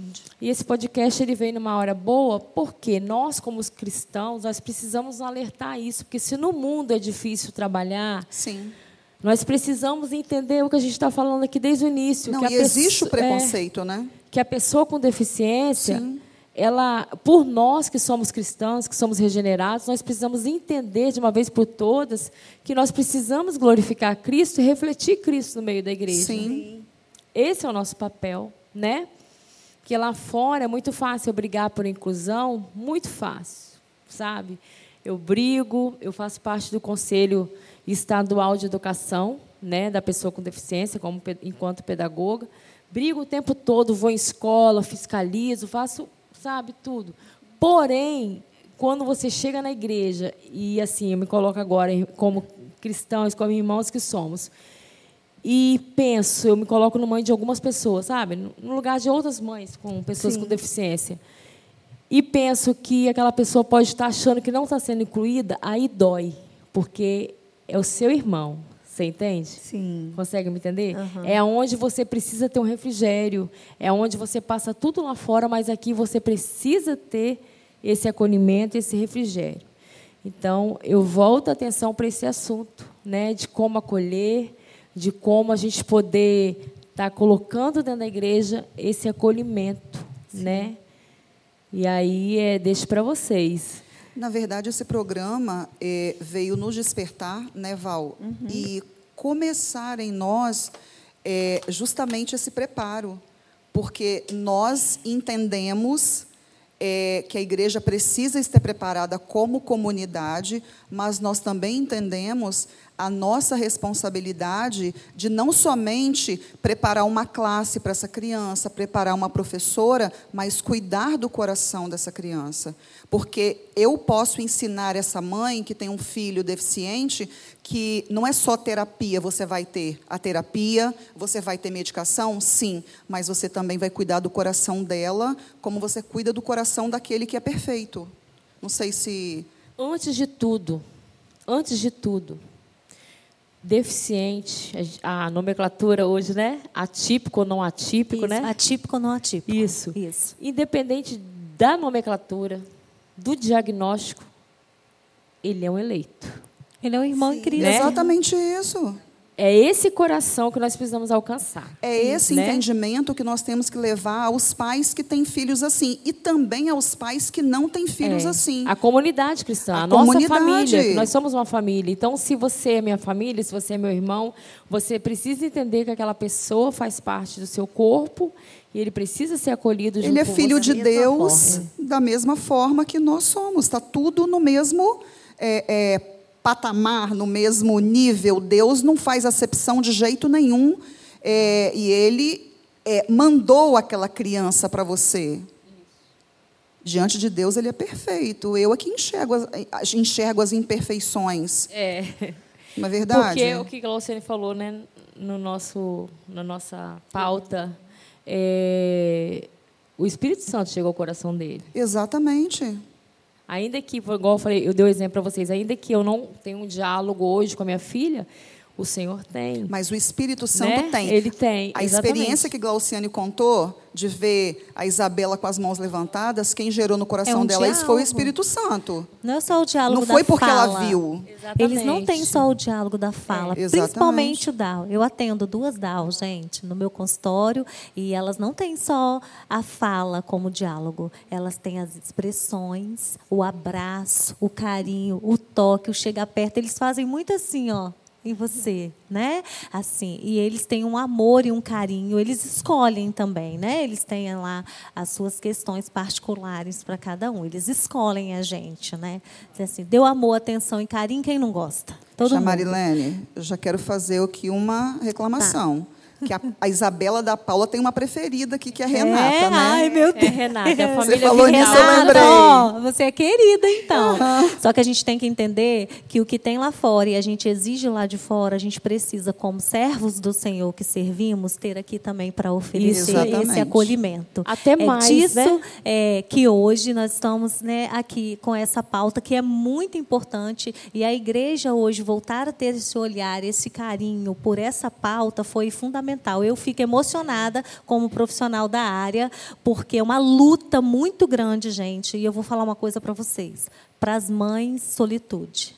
Speaker 3: e esse podcast ele veio numa hora boa, porque nós, como cristãos, nós precisamos alertar isso, porque se no mundo é difícil trabalhar,
Speaker 5: Sim.
Speaker 3: nós precisamos entender o que a gente está falando aqui desde o início.
Speaker 5: Não,
Speaker 3: que
Speaker 5: e existe o preconceito,
Speaker 3: é,
Speaker 5: né?
Speaker 3: Que a pessoa com deficiência, Sim ela, por nós que somos cristãos, que somos regenerados, nós precisamos entender de uma vez por todas que nós precisamos glorificar Cristo e refletir Cristo no meio da igreja.
Speaker 5: Sim.
Speaker 3: Esse é o nosso papel, né? Que lá fora é muito fácil eu brigar por inclusão, muito fácil, sabe? Eu brigo, eu faço parte do Conselho Estadual de Educação, né, da pessoa com deficiência, como enquanto pedagoga. Brigo o tempo todo, vou em escola, fiscalizo, faço sabe tudo. Porém, quando você chega na igreja, e assim, eu me coloco agora como cristãos, como irmãos que somos, e penso, eu me coloco no mãe de algumas pessoas, sabe? No lugar de outras mães com pessoas Sim. com deficiência. E penso que aquela pessoa pode estar achando que não está sendo incluída, aí dói, porque é o seu irmão, você entende?
Speaker 1: Sim.
Speaker 3: Consegue me entender? Uhum. É onde você precisa ter um refrigério. É onde você passa tudo lá fora, mas aqui você precisa ter esse acolhimento, esse refrigério. Então, eu volto a atenção para esse assunto, né, de como acolher, de como a gente poder estar tá colocando dentro da igreja esse acolhimento, Sim. né? E aí é deixo para vocês.
Speaker 5: Na verdade, esse programa é, veio nos despertar, né, Val? Uhum. E começar em nós é, justamente esse preparo, porque nós entendemos é, que a igreja precisa estar preparada como comunidade, mas nós também entendemos a nossa responsabilidade de não somente preparar uma classe para essa criança, preparar uma professora, mas cuidar do coração dessa criança. Porque eu posso ensinar essa mãe que tem um filho deficiente que não é só terapia você vai ter. A terapia, você vai ter medicação? Sim, mas você também vai cuidar do coração dela, como você cuida do coração daquele que é perfeito. Não sei se.
Speaker 3: Antes de tudo, antes de tudo, deficiente, a nomenclatura hoje, né? Atípico ou não atípico,
Speaker 2: Isso,
Speaker 3: né?
Speaker 2: Atípico ou não atípico.
Speaker 3: Isso.
Speaker 2: Isso.
Speaker 3: Independente da nomenclatura, do diagnóstico, ele é um eleito.
Speaker 2: Ele é um irmão Sim. em Cristo.
Speaker 5: Né? Exatamente isso.
Speaker 3: É esse coração que nós precisamos alcançar.
Speaker 5: É esse né? entendimento que nós temos que levar aos pais que têm filhos assim e também aos pais que não têm filhos
Speaker 3: é.
Speaker 5: assim.
Speaker 3: A comunidade cristã, a, a nossa comunidade. família. Nós somos uma família. Então, se você é minha família, se você é meu irmão, você precisa entender que aquela pessoa faz parte do seu corpo e ele precisa ser acolhido junto
Speaker 5: Ele é filho de Deus da mesma forma que nós somos. Está tudo no mesmo é, é, patamar, no mesmo nível. Deus não faz acepção de jeito nenhum. É, e Ele é, mandou aquela criança para você. Diante de Deus, Ele é perfeito. Eu aqui enxergo as, enxergo as imperfeições.
Speaker 3: É.
Speaker 5: Não é verdade?
Speaker 3: Porque o que a Luciane falou né, no nosso, na nossa pauta, é, o Espírito Santo chegou ao coração dele.
Speaker 5: Exatamente.
Speaker 3: Ainda que, igual eu falei, eu dei o um exemplo para vocês, ainda que eu não tenha um diálogo hoje com a minha filha, O Senhor tem.
Speaker 5: Mas o Espírito Santo
Speaker 3: Né?
Speaker 5: tem.
Speaker 3: Ele tem,
Speaker 5: A
Speaker 3: exatamente.
Speaker 5: experiência que Glauciane contou de ver a Isabela com as mãos levantadas, quem gerou no coração
Speaker 2: É um
Speaker 5: dela isso foi o. Espírito Santo.
Speaker 2: Não é só o diálogo
Speaker 5: Não
Speaker 2: da
Speaker 5: foi porque ela
Speaker 2: fala.
Speaker 5: viu.
Speaker 2: Eles não têm
Speaker 3: Exatamente.
Speaker 2: só o diálogo da fala,
Speaker 5: É,
Speaker 2: principalmente o DAO. Eu atendo duas DAO, gente, no meu consultório, e elas não têm só a fala como diálogo. Elas têm as expressões, o abraço, o carinho, o toque, o chegar perto. Eles fazem muito assim, ó. Em você, né? Assim, e eles têm um amor e um carinho. Eles escolhem também, né? Eles têm lá as suas questões particulares para cada um. Eles escolhem a gente, né? Assim, deu amor, atenção e carinho quem não gosta. Todo
Speaker 5: já. Marilene, eu já quero fazer aqui uma reclamação. Que a, a Isabela da Paula tem uma preferida aqui, que é a Renata,
Speaker 2: é,
Speaker 5: né?
Speaker 2: Ai, meu
Speaker 3: É,
Speaker 2: Deus.
Speaker 3: Renata, é a família
Speaker 5: falou
Speaker 3: Vidal.
Speaker 5: nisso, eu lembrei.
Speaker 2: ó, você é querida, então. Só que a gente tem que entender que o que tem lá fora e a gente exige lá de fora, a gente precisa, como servos do Senhor que servimos, ter aqui também para oferecer
Speaker 5: Exatamente.
Speaker 2: esse acolhimento.
Speaker 3: Até
Speaker 2: é
Speaker 3: mais,
Speaker 2: disso
Speaker 3: né?
Speaker 2: é, que hoje nós estamos né, aqui com essa pauta que é muito importante e a igreja hoje voltar a ter esse olhar, esse carinho por essa pauta foi fundamental. Eu fico emocionada como profissional da área porque é uma luta muito grande, gente. E eu vou falar uma coisa para vocês: para as mães, solitude.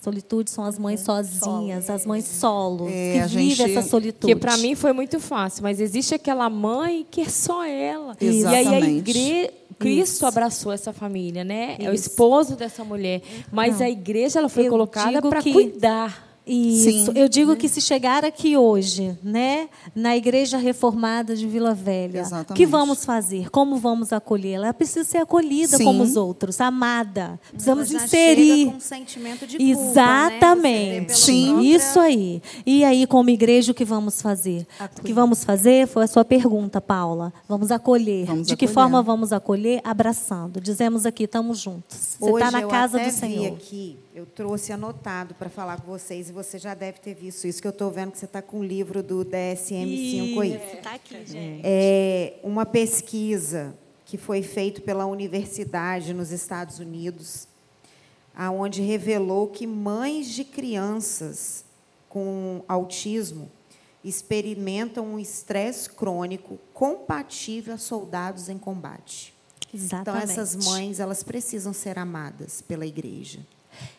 Speaker 2: Solitude são as mães sozinhas, as mães solos,
Speaker 5: É,
Speaker 2: que vivem
Speaker 5: gente-
Speaker 2: essa solitude.
Speaker 3: Que para mim foi muito fácil, mas existe aquela mãe que é só ela.
Speaker 5: Isso.
Speaker 3: E aí a
Speaker 5: Exatamente.
Speaker 3: igreja, Cristo
Speaker 2: Isso.
Speaker 3: abraçou essa família, né? É o
Speaker 2: Isso.
Speaker 3: esposo dessa mulher, mas
Speaker 2: Não.
Speaker 3: a igreja ela foi
Speaker 2: Eu
Speaker 3: colocada para
Speaker 2: que-
Speaker 3: cuidar.
Speaker 2: Isso.
Speaker 5: Sim.
Speaker 2: Eu digo que se chegar aqui hoje, né, na Igreja Reformada de Vila Velha, o que vamos fazer? Como vamos acolhê-la? Ela precisa ser acolhida
Speaker 5: Sim.
Speaker 2: como os outros, amada. Precisamos
Speaker 4: Ela já
Speaker 2: inserir.
Speaker 4: chega com um sentimento de culpa, né?
Speaker 2: Exatamente.
Speaker 4: pela
Speaker 5: Sim.
Speaker 4: própria-
Speaker 2: Isso aí. E aí, como igreja, o que vamos fazer? O que vamos fazer foi a sua pergunta, Paula. Vamos acolher.
Speaker 5: Vamos
Speaker 2: de que
Speaker 5: acolher.
Speaker 2: forma vamos acolher? Abraçando. Dizemos aqui, estamos juntos. Você está na
Speaker 4: eu
Speaker 2: casa
Speaker 4: até
Speaker 2: do Senhor.
Speaker 4: vi aqui, eu trouxe anotado para falar com vocês, e você já deve ter visto isso, que eu estou vendo que você está com o livro do DSM-5 aí.
Speaker 2: Está aqui, gente.
Speaker 4: É uma pesquisa que foi feita pela universidade nos Estados Unidos, aonde revelou que mães de crianças com autismo experimentam um estresse crônico compatível a soldados em combate. Então
Speaker 2: Exatamente.
Speaker 4: essas mães, elas precisam ser amadas pela igreja.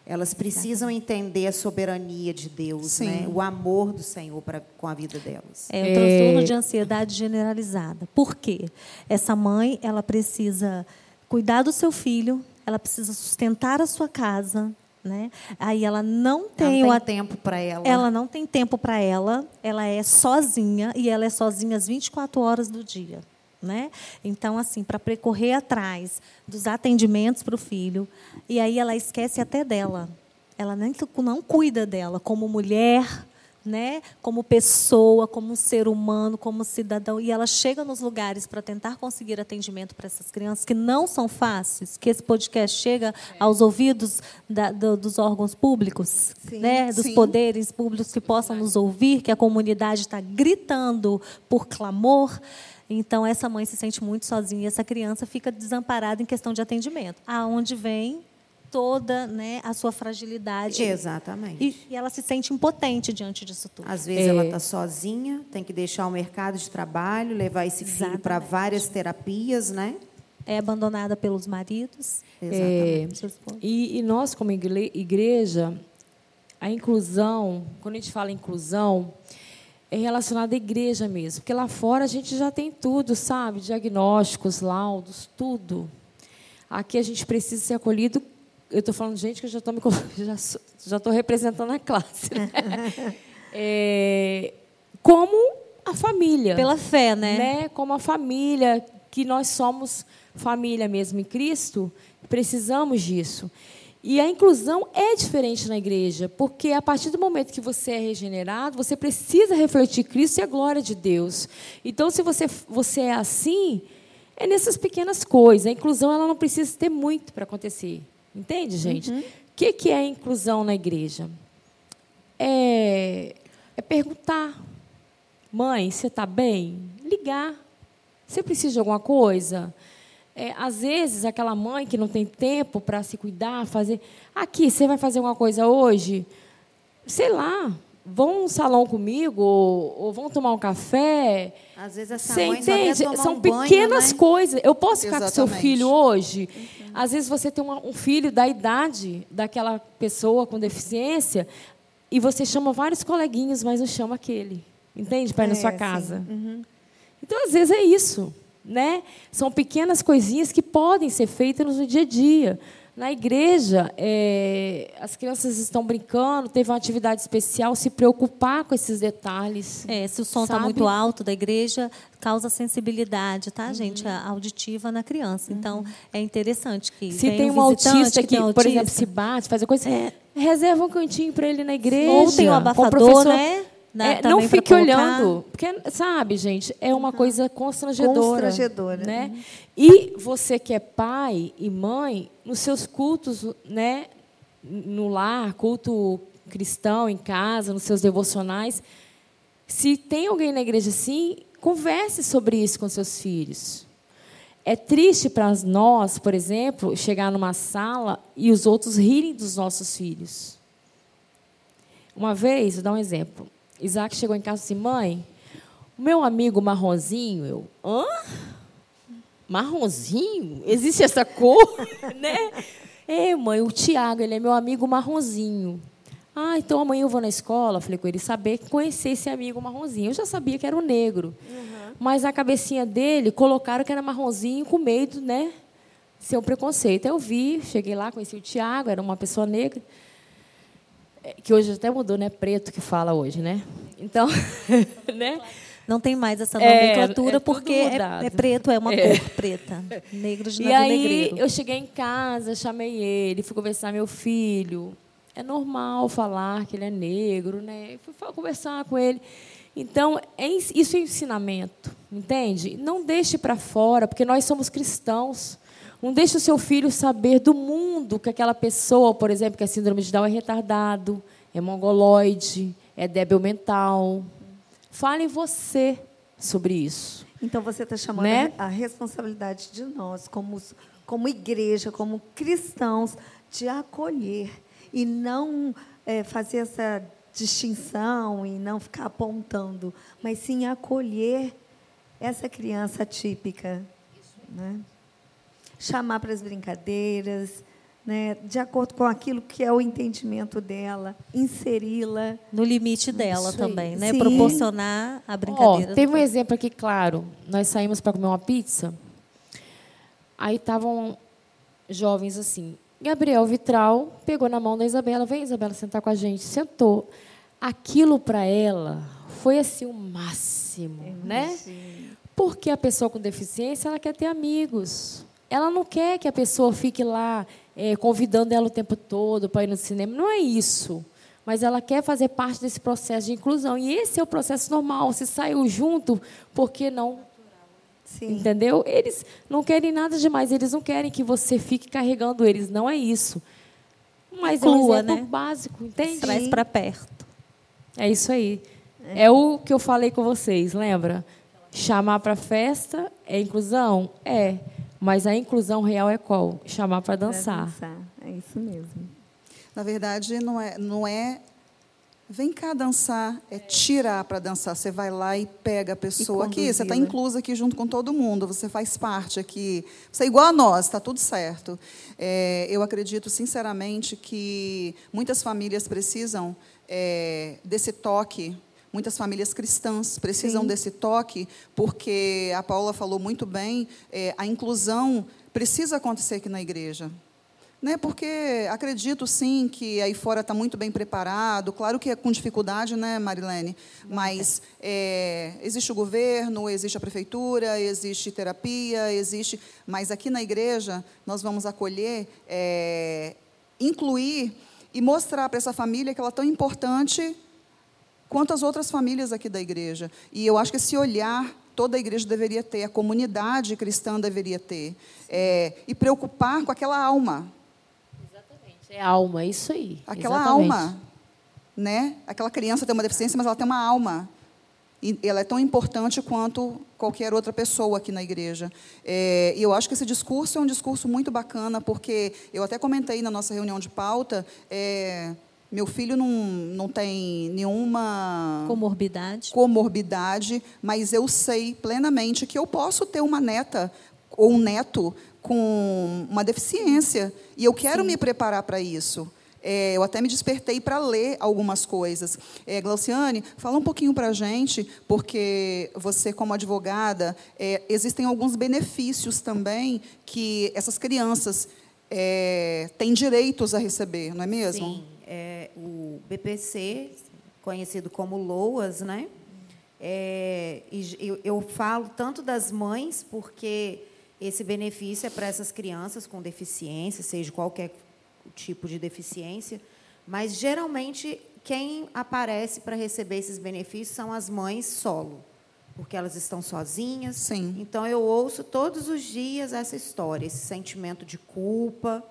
Speaker 4: Elas precisam entender a soberania de Deus,
Speaker 5: Sim.
Speaker 4: né? o amor do Senhor pra, com a vida delas.
Speaker 2: É o transtorno de ansiedade generalizada. Por quê? Essa mãe, ela precisa cuidar do seu filho, ela precisa sustentar a sua casa, né? Aí ela não tem,
Speaker 4: Não
Speaker 2: o
Speaker 4: tem
Speaker 2: a-
Speaker 4: tempo para ela.
Speaker 2: ela não tem tempo para ela, ela é sozinha e ela é sozinha as 24 horas do dia. Né? Então, assim, para percorrer atrás dos atendimentos para o filho, e aí ela esquece até dela. Ela nem, não cuida dela como mulher, né? como pessoa, como um ser humano, como cidadão. E ela chega nos lugares para tentar conseguir atendimento para essas crianças, que não são fáceis, que esse podcast chega aos ouvidos da- do- dos órgãos públicos, né? dos
Speaker 5: sim.
Speaker 2: poderes públicos que possam nos ouvir, que a comunidade está gritando por clamor. Então, essa mãe se sente muito sozinha e essa criança fica desamparada em questão de atendimento. Aonde vem toda né, a sua fragilidade.
Speaker 4: Exatamente.
Speaker 2: E, e ela se sente impotente diante disso tudo.
Speaker 4: Às vezes
Speaker 3: É.
Speaker 4: ela está sozinha, tem que deixar o mercado de trabalho, levar esse filho para
Speaker 2: Exatamente.
Speaker 4: várias terapias, né?
Speaker 2: É abandonada pelos maridos.
Speaker 3: É,
Speaker 2: seus esposos.
Speaker 3: e, e nós, como igreja, a inclusão, quando a gente fala inclusão, é relacionada à igreja mesmo. Porque lá fora a gente já tem tudo, sabe? Diagnósticos, laudos, tudo. Aqui a gente precisa ser acolhido. Eu estou falando, gente, que eu já estou me já estou representando a classe. né? É, como a família
Speaker 2: Pela fé, né?
Speaker 3: né? Como a família, que nós somos família mesmo em Cristo, precisamos disso. E a inclusão é diferente na igreja, porque a partir do momento que você é regenerado, você precisa refletir Cristo e a glória de Deus. Então, se você, você é assim, é nessas pequenas coisas. A inclusão ela não precisa ter muito para acontecer. Entende, gente? O que, que é a inclusão na igreja? É, é perguntar. Mãe, você está bem? Ligar. Você precisa de alguma coisa? É, às vezes, aquela mãe que não tem tempo para se cuidar, fazer. Aqui, você vai fazer alguma coisa hoje? Sei lá. vão num salão comigo, ou, ou vão tomar um café.
Speaker 4: Às vezes essa
Speaker 3: Você
Speaker 4: mãe
Speaker 3: entende? São
Speaker 4: um banho,
Speaker 3: pequenas
Speaker 4: né?
Speaker 3: coisas. Eu posso ficar com seu
Speaker 5: Exatamente.
Speaker 3: filho hoje. Às vezes você tem um filho da idade daquela pessoa com deficiência e você chama vários coleguinhas, mas não chama aquele. Entende? Para ir na
Speaker 1: É,
Speaker 3: sua
Speaker 1: sim.
Speaker 3: casa. Então, às vezes, é isso. Né? São pequenas coisinhas que podem ser feitas no dia a dia. Na igreja, é, as crianças estão brincando, teve uma atividade especial, se preocupar com esses detalhes.
Speaker 2: É, se o som está muito alto da igreja, causa sensibilidade, tá, gente? A auditiva na criança. Então, é interessante que
Speaker 3: Se tem um autista que,
Speaker 2: tem um
Speaker 3: por exemplo,
Speaker 2: autista.
Speaker 3: se bate, faz a coisa, reserva um cantinho para ele na igreja.
Speaker 2: Ou tem um
Speaker 3: com o
Speaker 2: abafador,
Speaker 3: professor.
Speaker 2: né? Na-
Speaker 3: É, não fique olhando, porque sabe, gente, é uma coisa constrangedora,
Speaker 1: Constrangedora.
Speaker 3: né? E você que é pai e mãe, nos seus cultos, né, no lar, culto cristão em casa, nos seus devocionais, se tem alguém na igreja assim, converse sobre isso com seus filhos. É triste para nós, por exemplo, chegar numa sala e os outros rirem dos nossos filhos. Uma vez, vou dar um exemplo. Isaac chegou em casa e disse: Mãe, o meu amigo marronzinho, eu. Hã? Marronzinho? Existe essa cor? né? É, mãe, o Tiago, ele é meu amigo marronzinho. Ah, então amanhã eu vou na escola. Falei com ele, saber conhecer esse amigo marronzinho. Eu já sabia que era o negro. Mas na cabecinha dele, colocaram que era marronzinho com medo, né? Ser um preconceito. Eu vi, cheguei lá, conheci o Tiago, era uma pessoa negra. É, Que hoje até mudou, né? Preto que fala hoje, né? Então, né?
Speaker 2: Não tem mais essa
Speaker 3: É,
Speaker 2: nomenclatura
Speaker 3: é tudo
Speaker 2: porque é, é preto, é uma
Speaker 3: É.
Speaker 2: cor preta. Negro de
Speaker 3: E aí
Speaker 2: negreiro.
Speaker 3: eu cheguei em casa, chamei ele, fui conversar com meu filho. É normal falar que ele é negro, né? Fui conversar com ele. Então, é isso é ensinamento, entende? Não deixe para fora, porque nós somos cristãos. Não deixe o seu filho saber do mundo que aquela pessoa, por exemplo, que é síndrome de Down é retardado, é mongoloide, é débil mental. Fale você sobre isso.
Speaker 1: Então você está chamando
Speaker 3: Né?
Speaker 1: a responsabilidade de nós, como, como igreja, como cristãos, de acolher e não eh, fazer essa distinção e não ficar apontando, mas sim acolher essa criança típica. Né? Chamar para as brincadeiras, né? de acordo com aquilo que é o entendimento dela, inseri-la.
Speaker 2: No limite dela
Speaker 3: Isso aí.
Speaker 2: também, né?
Speaker 1: Sim.
Speaker 2: Proporcionar a brincadeira.
Speaker 3: teve um exemplo aqui, claro. Nós saímos para comer uma pizza. Aí estavam jovens assim. Gabriel Vitral pegou na mão da Isabela. Vem, Isabela, sentar com a gente. Sentou. Aquilo para ela foi assim o máximo, né? Porque a pessoa com deficiência ela quer ter amigos. Ela não quer que a pessoa fique lá eh, convidando ela o tempo todo para ir no cinema. Não é isso. Mas ela quer fazer parte desse processo de inclusão. E esse é o processo normal. Se saiu junto, por que não?
Speaker 1: Sim.
Speaker 3: Entendeu? Eles não querem nada demais. Eles não querem que você fique carregando eles. Não é isso. Mas é um
Speaker 2: Inclua,
Speaker 3: exemplo
Speaker 2: né?
Speaker 3: básico, entende?
Speaker 2: Traz para perto.
Speaker 3: É isso aí. É. o que eu falei com vocês, lembra? Chamar para festa é inclusão? É. Mas a inclusão real é qual? Chamar para
Speaker 1: Pra
Speaker 3: dançar.
Speaker 1: dançar. É isso mesmo.
Speaker 5: Na verdade, não é, não é vem cá dançar, é tirar para dançar. Você vai lá e pega a pessoa aqui, você está inclusa aqui junto com todo mundo, você faz parte aqui. Você é igual a nós, está tudo certo. É, eu acredito, sinceramente, que muitas famílias precisam é, desse toque. Muitas famílias cristãs precisam
Speaker 1: Sim.
Speaker 5: desse toque, porque a Paula falou muito bem, é, a inclusão precisa acontecer aqui na igreja. Né? Porque acredito sim que aí fora está muito bem preparado, claro que é com dificuldade, né, Marilene? Mas é, existe o governo, existe a prefeitura, existe terapia, existe. Mas aqui na igreja nós vamos acolher, é, incluir e mostrar para essa família que ela é tão importante quanto as outras famílias aqui da igreja. E eu acho que esse olhar toda a igreja deveria ter, a comunidade cristã deveria ter, é, e preocupar com aquela alma,
Speaker 3: É alma, é isso aí.
Speaker 5: aquela
Speaker 3: Exatamente.
Speaker 5: alma, né? Aquela criança tem uma deficiência, mas ela tem uma alma. E ela é tão importante quanto qualquer outra pessoa aqui na igreja. É, e eu acho que esse discurso é um discurso muito bacana, porque eu até comentei na nossa reunião de pauta, é, Meu filho não, não tem nenhuma
Speaker 2: Comorbidade.
Speaker 5: comorbidade, mas eu sei plenamente que eu posso ter uma neta ou um neto com uma deficiência e eu quero me preparar para isso. É, eu até me despertei para ler algumas coisas. É, Glauciane, fala um pouquinho para a gente, porque você, como advogada, é, existem alguns benefícios também que essas crianças é, têm direitos a receber, não é mesmo?
Speaker 4: Sim, é, o BPC, conhecido como LOAS, né? É, e eu, falo tanto das mães, porque esse benefício é para essas crianças com deficiência, seja qualquer tipo de deficiência, mas geralmente quem aparece para receber esses benefícios são as mães solo, porque elas estão sozinhas.
Speaker 5: Sim.
Speaker 4: Então eu ouço todos os dias essa história, esse sentimento de culpa,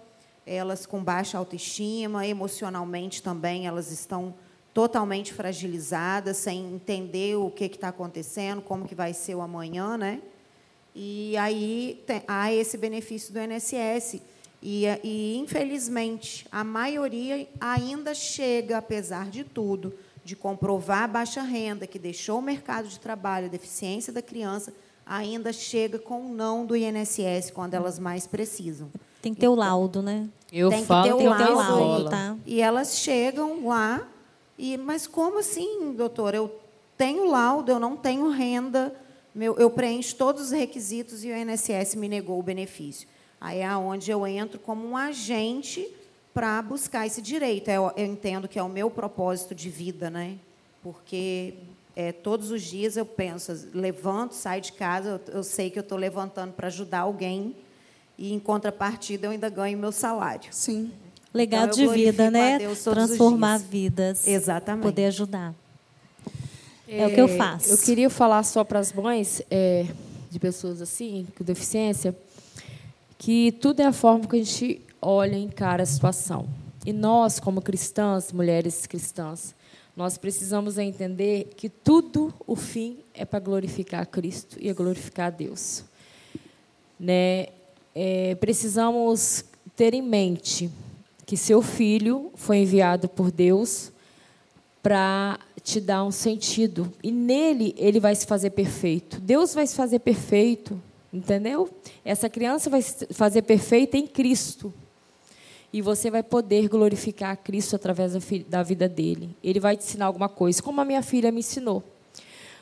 Speaker 4: elas com baixa autoestima, emocionalmente também elas estão totalmente fragilizadas, sem entender o que está acontecendo, como que vai ser o amanhã, né? E aí tem, há esse benefício do INSS. E, e, infelizmente, a maioria ainda chega, apesar de tudo, de comprovar a baixa renda, que deixou o mercado de trabalho, a deficiência da criança, ainda chega com o não do INSS quando elas mais precisam.
Speaker 2: Tem que ter o laudo, né?
Speaker 3: Eu
Speaker 4: Tem que
Speaker 3: falo
Speaker 4: ter o
Speaker 3: tem que ter
Speaker 4: laudo,
Speaker 3: escola.
Speaker 2: tá?
Speaker 4: E elas chegam lá, e mas como assim, doutor? Eu tenho laudo, eu não tenho renda, meu, eu preencho todos os requisitos e o INSS me negou o benefício. Aí é onde eu entro como um agente para buscar esse direito. Eu, eu entendo que é o meu propósito de vida, né? Porque é, todos os dias eu penso, levanto, saio de casa, eu, eu sei que eu estou levantando para ajudar alguém e, em contrapartida, eu ainda ganho meu salário.
Speaker 5: Sim.
Speaker 2: Legado
Speaker 4: Então,
Speaker 2: de vida, né? Transformar vidas.
Speaker 4: Exatamente.
Speaker 2: Poder ajudar. É o que eu faço.
Speaker 3: Eu queria falar só para as mães é, de pessoas assim, com deficiência, que tudo é a forma que a gente olha e encara a situação. E nós, como cristãs, mulheres cristãs, nós precisamos entender que tudo, o fim, é para glorificar a Cristo e é glorificar a Deus. Né? É, precisamos ter em mente que seu filho foi enviado por Deus para te dar um sentido. E nele ele vai se fazer perfeito. Deus vai se fazer perfeito, entendeu? Essa criança vai se fazer perfeita em Cristo. E você vai poder glorificar a Cristo através da, vida dele. Ele vai te ensinar alguma coisa, como a minha filha me ensinou.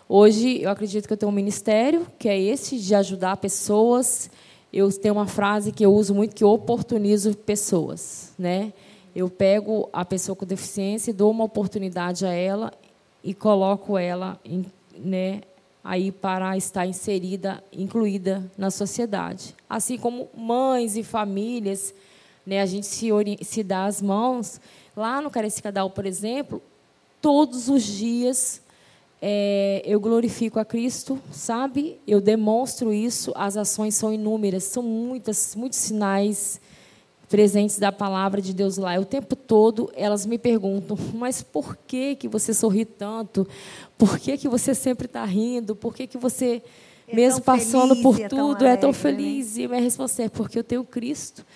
Speaker 3: Hoje, eu acredito que eu tenho um ministério, que é esse, de ajudar pessoas. Eu tenho uma frase que eu uso muito, que oportunizo pessoas. Né? Eu pego a pessoa com deficiência dou uma oportunidade a ela e coloco ela em, né, aí para estar inserida, incluída na sociedade. Assim como mães e famílias, né, a gente se, se dá as mãos. Lá no Carecicadal, por exemplo, todos os dias é, eu glorifico a Cristo, sabe? Eu demonstro isso. As ações são inúmeras, são muitas, muitos sinais presentes da palavra de Deus lá. O tempo todo elas me perguntam: mas por que que você sorri tanto? Por que que você sempre está rindo? Por que que você
Speaker 1: É
Speaker 3: mesmo
Speaker 1: tão
Speaker 3: passando
Speaker 1: feliz
Speaker 3: por
Speaker 1: e é tão
Speaker 3: tudo é tão
Speaker 1: alegre, né?
Speaker 3: feliz? E a minha resposta é porque eu tenho Cristo.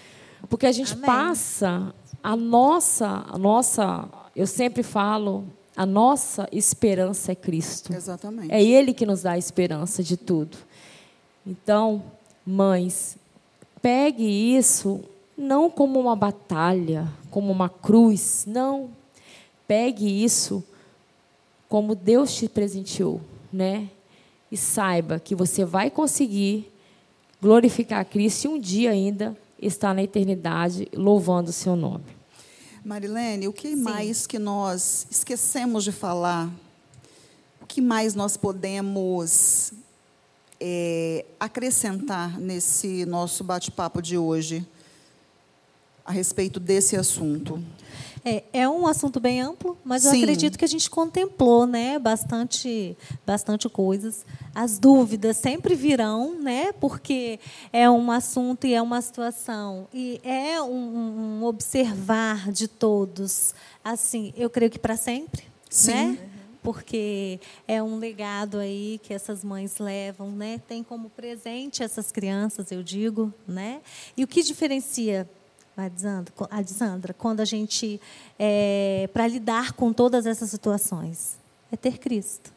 Speaker 3: Porque a gente
Speaker 2: Amém.
Speaker 3: passa a nossa, a nossa, eu sempre falo, a nossa esperança é Cristo.
Speaker 5: Exatamente.
Speaker 3: É Ele que nos dá a esperança de tudo. Então, mães, pegue isso não como uma batalha, como uma cruz, não. Pegue isso como Deus te presenteou, né? E saiba que você vai conseguir glorificar a Cristo e um dia ainda estar na eternidade louvando o seu nome.
Speaker 5: Marilene, o que mais que nós esquecemos de falar? O que mais nós podemos é, acrescentar nesse nosso bate-papo de hoje a respeito desse assunto?
Speaker 2: É, é um assunto bem amplo, mas eu
Speaker 5: Sim.
Speaker 2: acredito que a gente contemplou, né, bastante, bastante coisas. As dúvidas sempre virão, né, porque é um assunto e é uma situação e é um, um observar de todos. Assim, eu creio que para sempre,
Speaker 5: Sim.
Speaker 2: né? Porque é um legado aí que essas mães levam, né? Tem como presente essas crianças, eu digo, né? E o que diferencia a Sandra, quando a gente é, para lidar com todas essas situações é ter Cristo.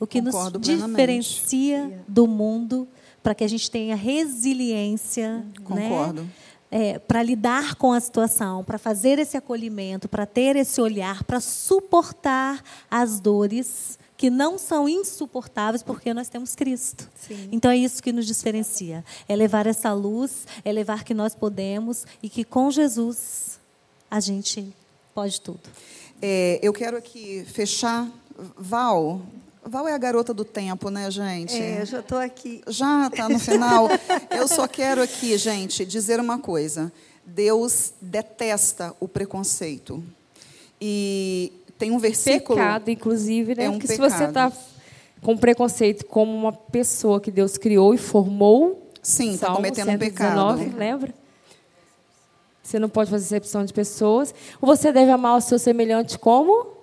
Speaker 2: O que
Speaker 5: Concordo
Speaker 2: nos
Speaker 5: plenamente.
Speaker 2: diferencia do mundo para que a gente tenha resiliência, né?
Speaker 5: Concordo.
Speaker 2: É, para lidar com a situação, para fazer esse acolhimento, para ter esse olhar, para suportar as dores que não são insuportáveis porque nós temos Cristo.
Speaker 1: Sim.
Speaker 2: Então é isso que nos diferencia. É levar essa luz, é levar que nós podemos e que com Jesus a gente pode tudo.
Speaker 5: É, eu quero aqui fechar. Val. Val é a garota do tempo, né, gente?
Speaker 1: É, eu já estou aqui.
Speaker 5: Já está no final. Eu só quero aqui, gente, dizer uma coisa. Deus detesta o preconceito. E tem um versículo.
Speaker 3: Pecado, inclusive, né?
Speaker 5: É um
Speaker 3: Porque se você
Speaker 5: pecado.
Speaker 3: está com preconceito como uma pessoa que Deus criou e formou,
Speaker 5: Sim, está
Speaker 3: Salmo
Speaker 5: cometendo um
Speaker 3: 119,
Speaker 5: pecado.
Speaker 3: lembra? Você não pode fazer exceção de pessoas. Você deve amar o seu semelhante como?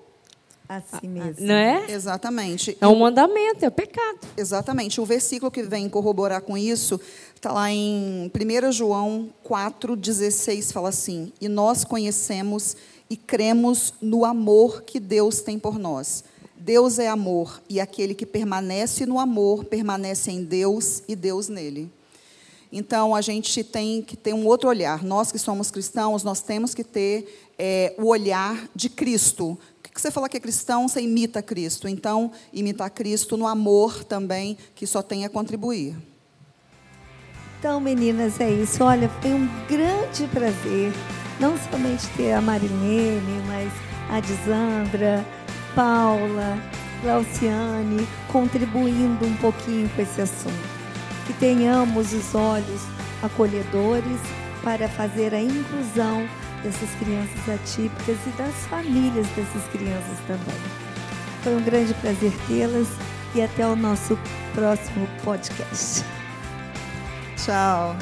Speaker 1: Assim mesmo.
Speaker 3: Não é?
Speaker 5: Exatamente.
Speaker 3: É um mandamento, é pecado.
Speaker 5: Exatamente. O versículo que vem corroborar com isso está lá em 1 João 4,16, fala assim: E nós conhecemos e cremos no amor que Deus tem por nós. Deus é amor, e aquele que permanece no amor permanece em Deus e Deus nele. Então, a gente tem que ter um outro olhar. Nós que somos cristãos, nós temos que ter é, o olhar de Cristo. O que você fala que é cristão, você imita Cristo. Então, imitar Cristo no amor também, que só tem a contribuir.
Speaker 1: Então, meninas, é isso. Olha, foi um grande prazer não somente ter a Marilene, mas a Disandra, Paula, Glauciane, contribuindo um pouquinho com esse assunto. Que tenhamos os olhos acolhedores para fazer a inclusão dessas crianças atípicas e das famílias dessas crianças também. Foi um grande prazer tê-las e até o nosso próximo podcast.
Speaker 5: Tchau.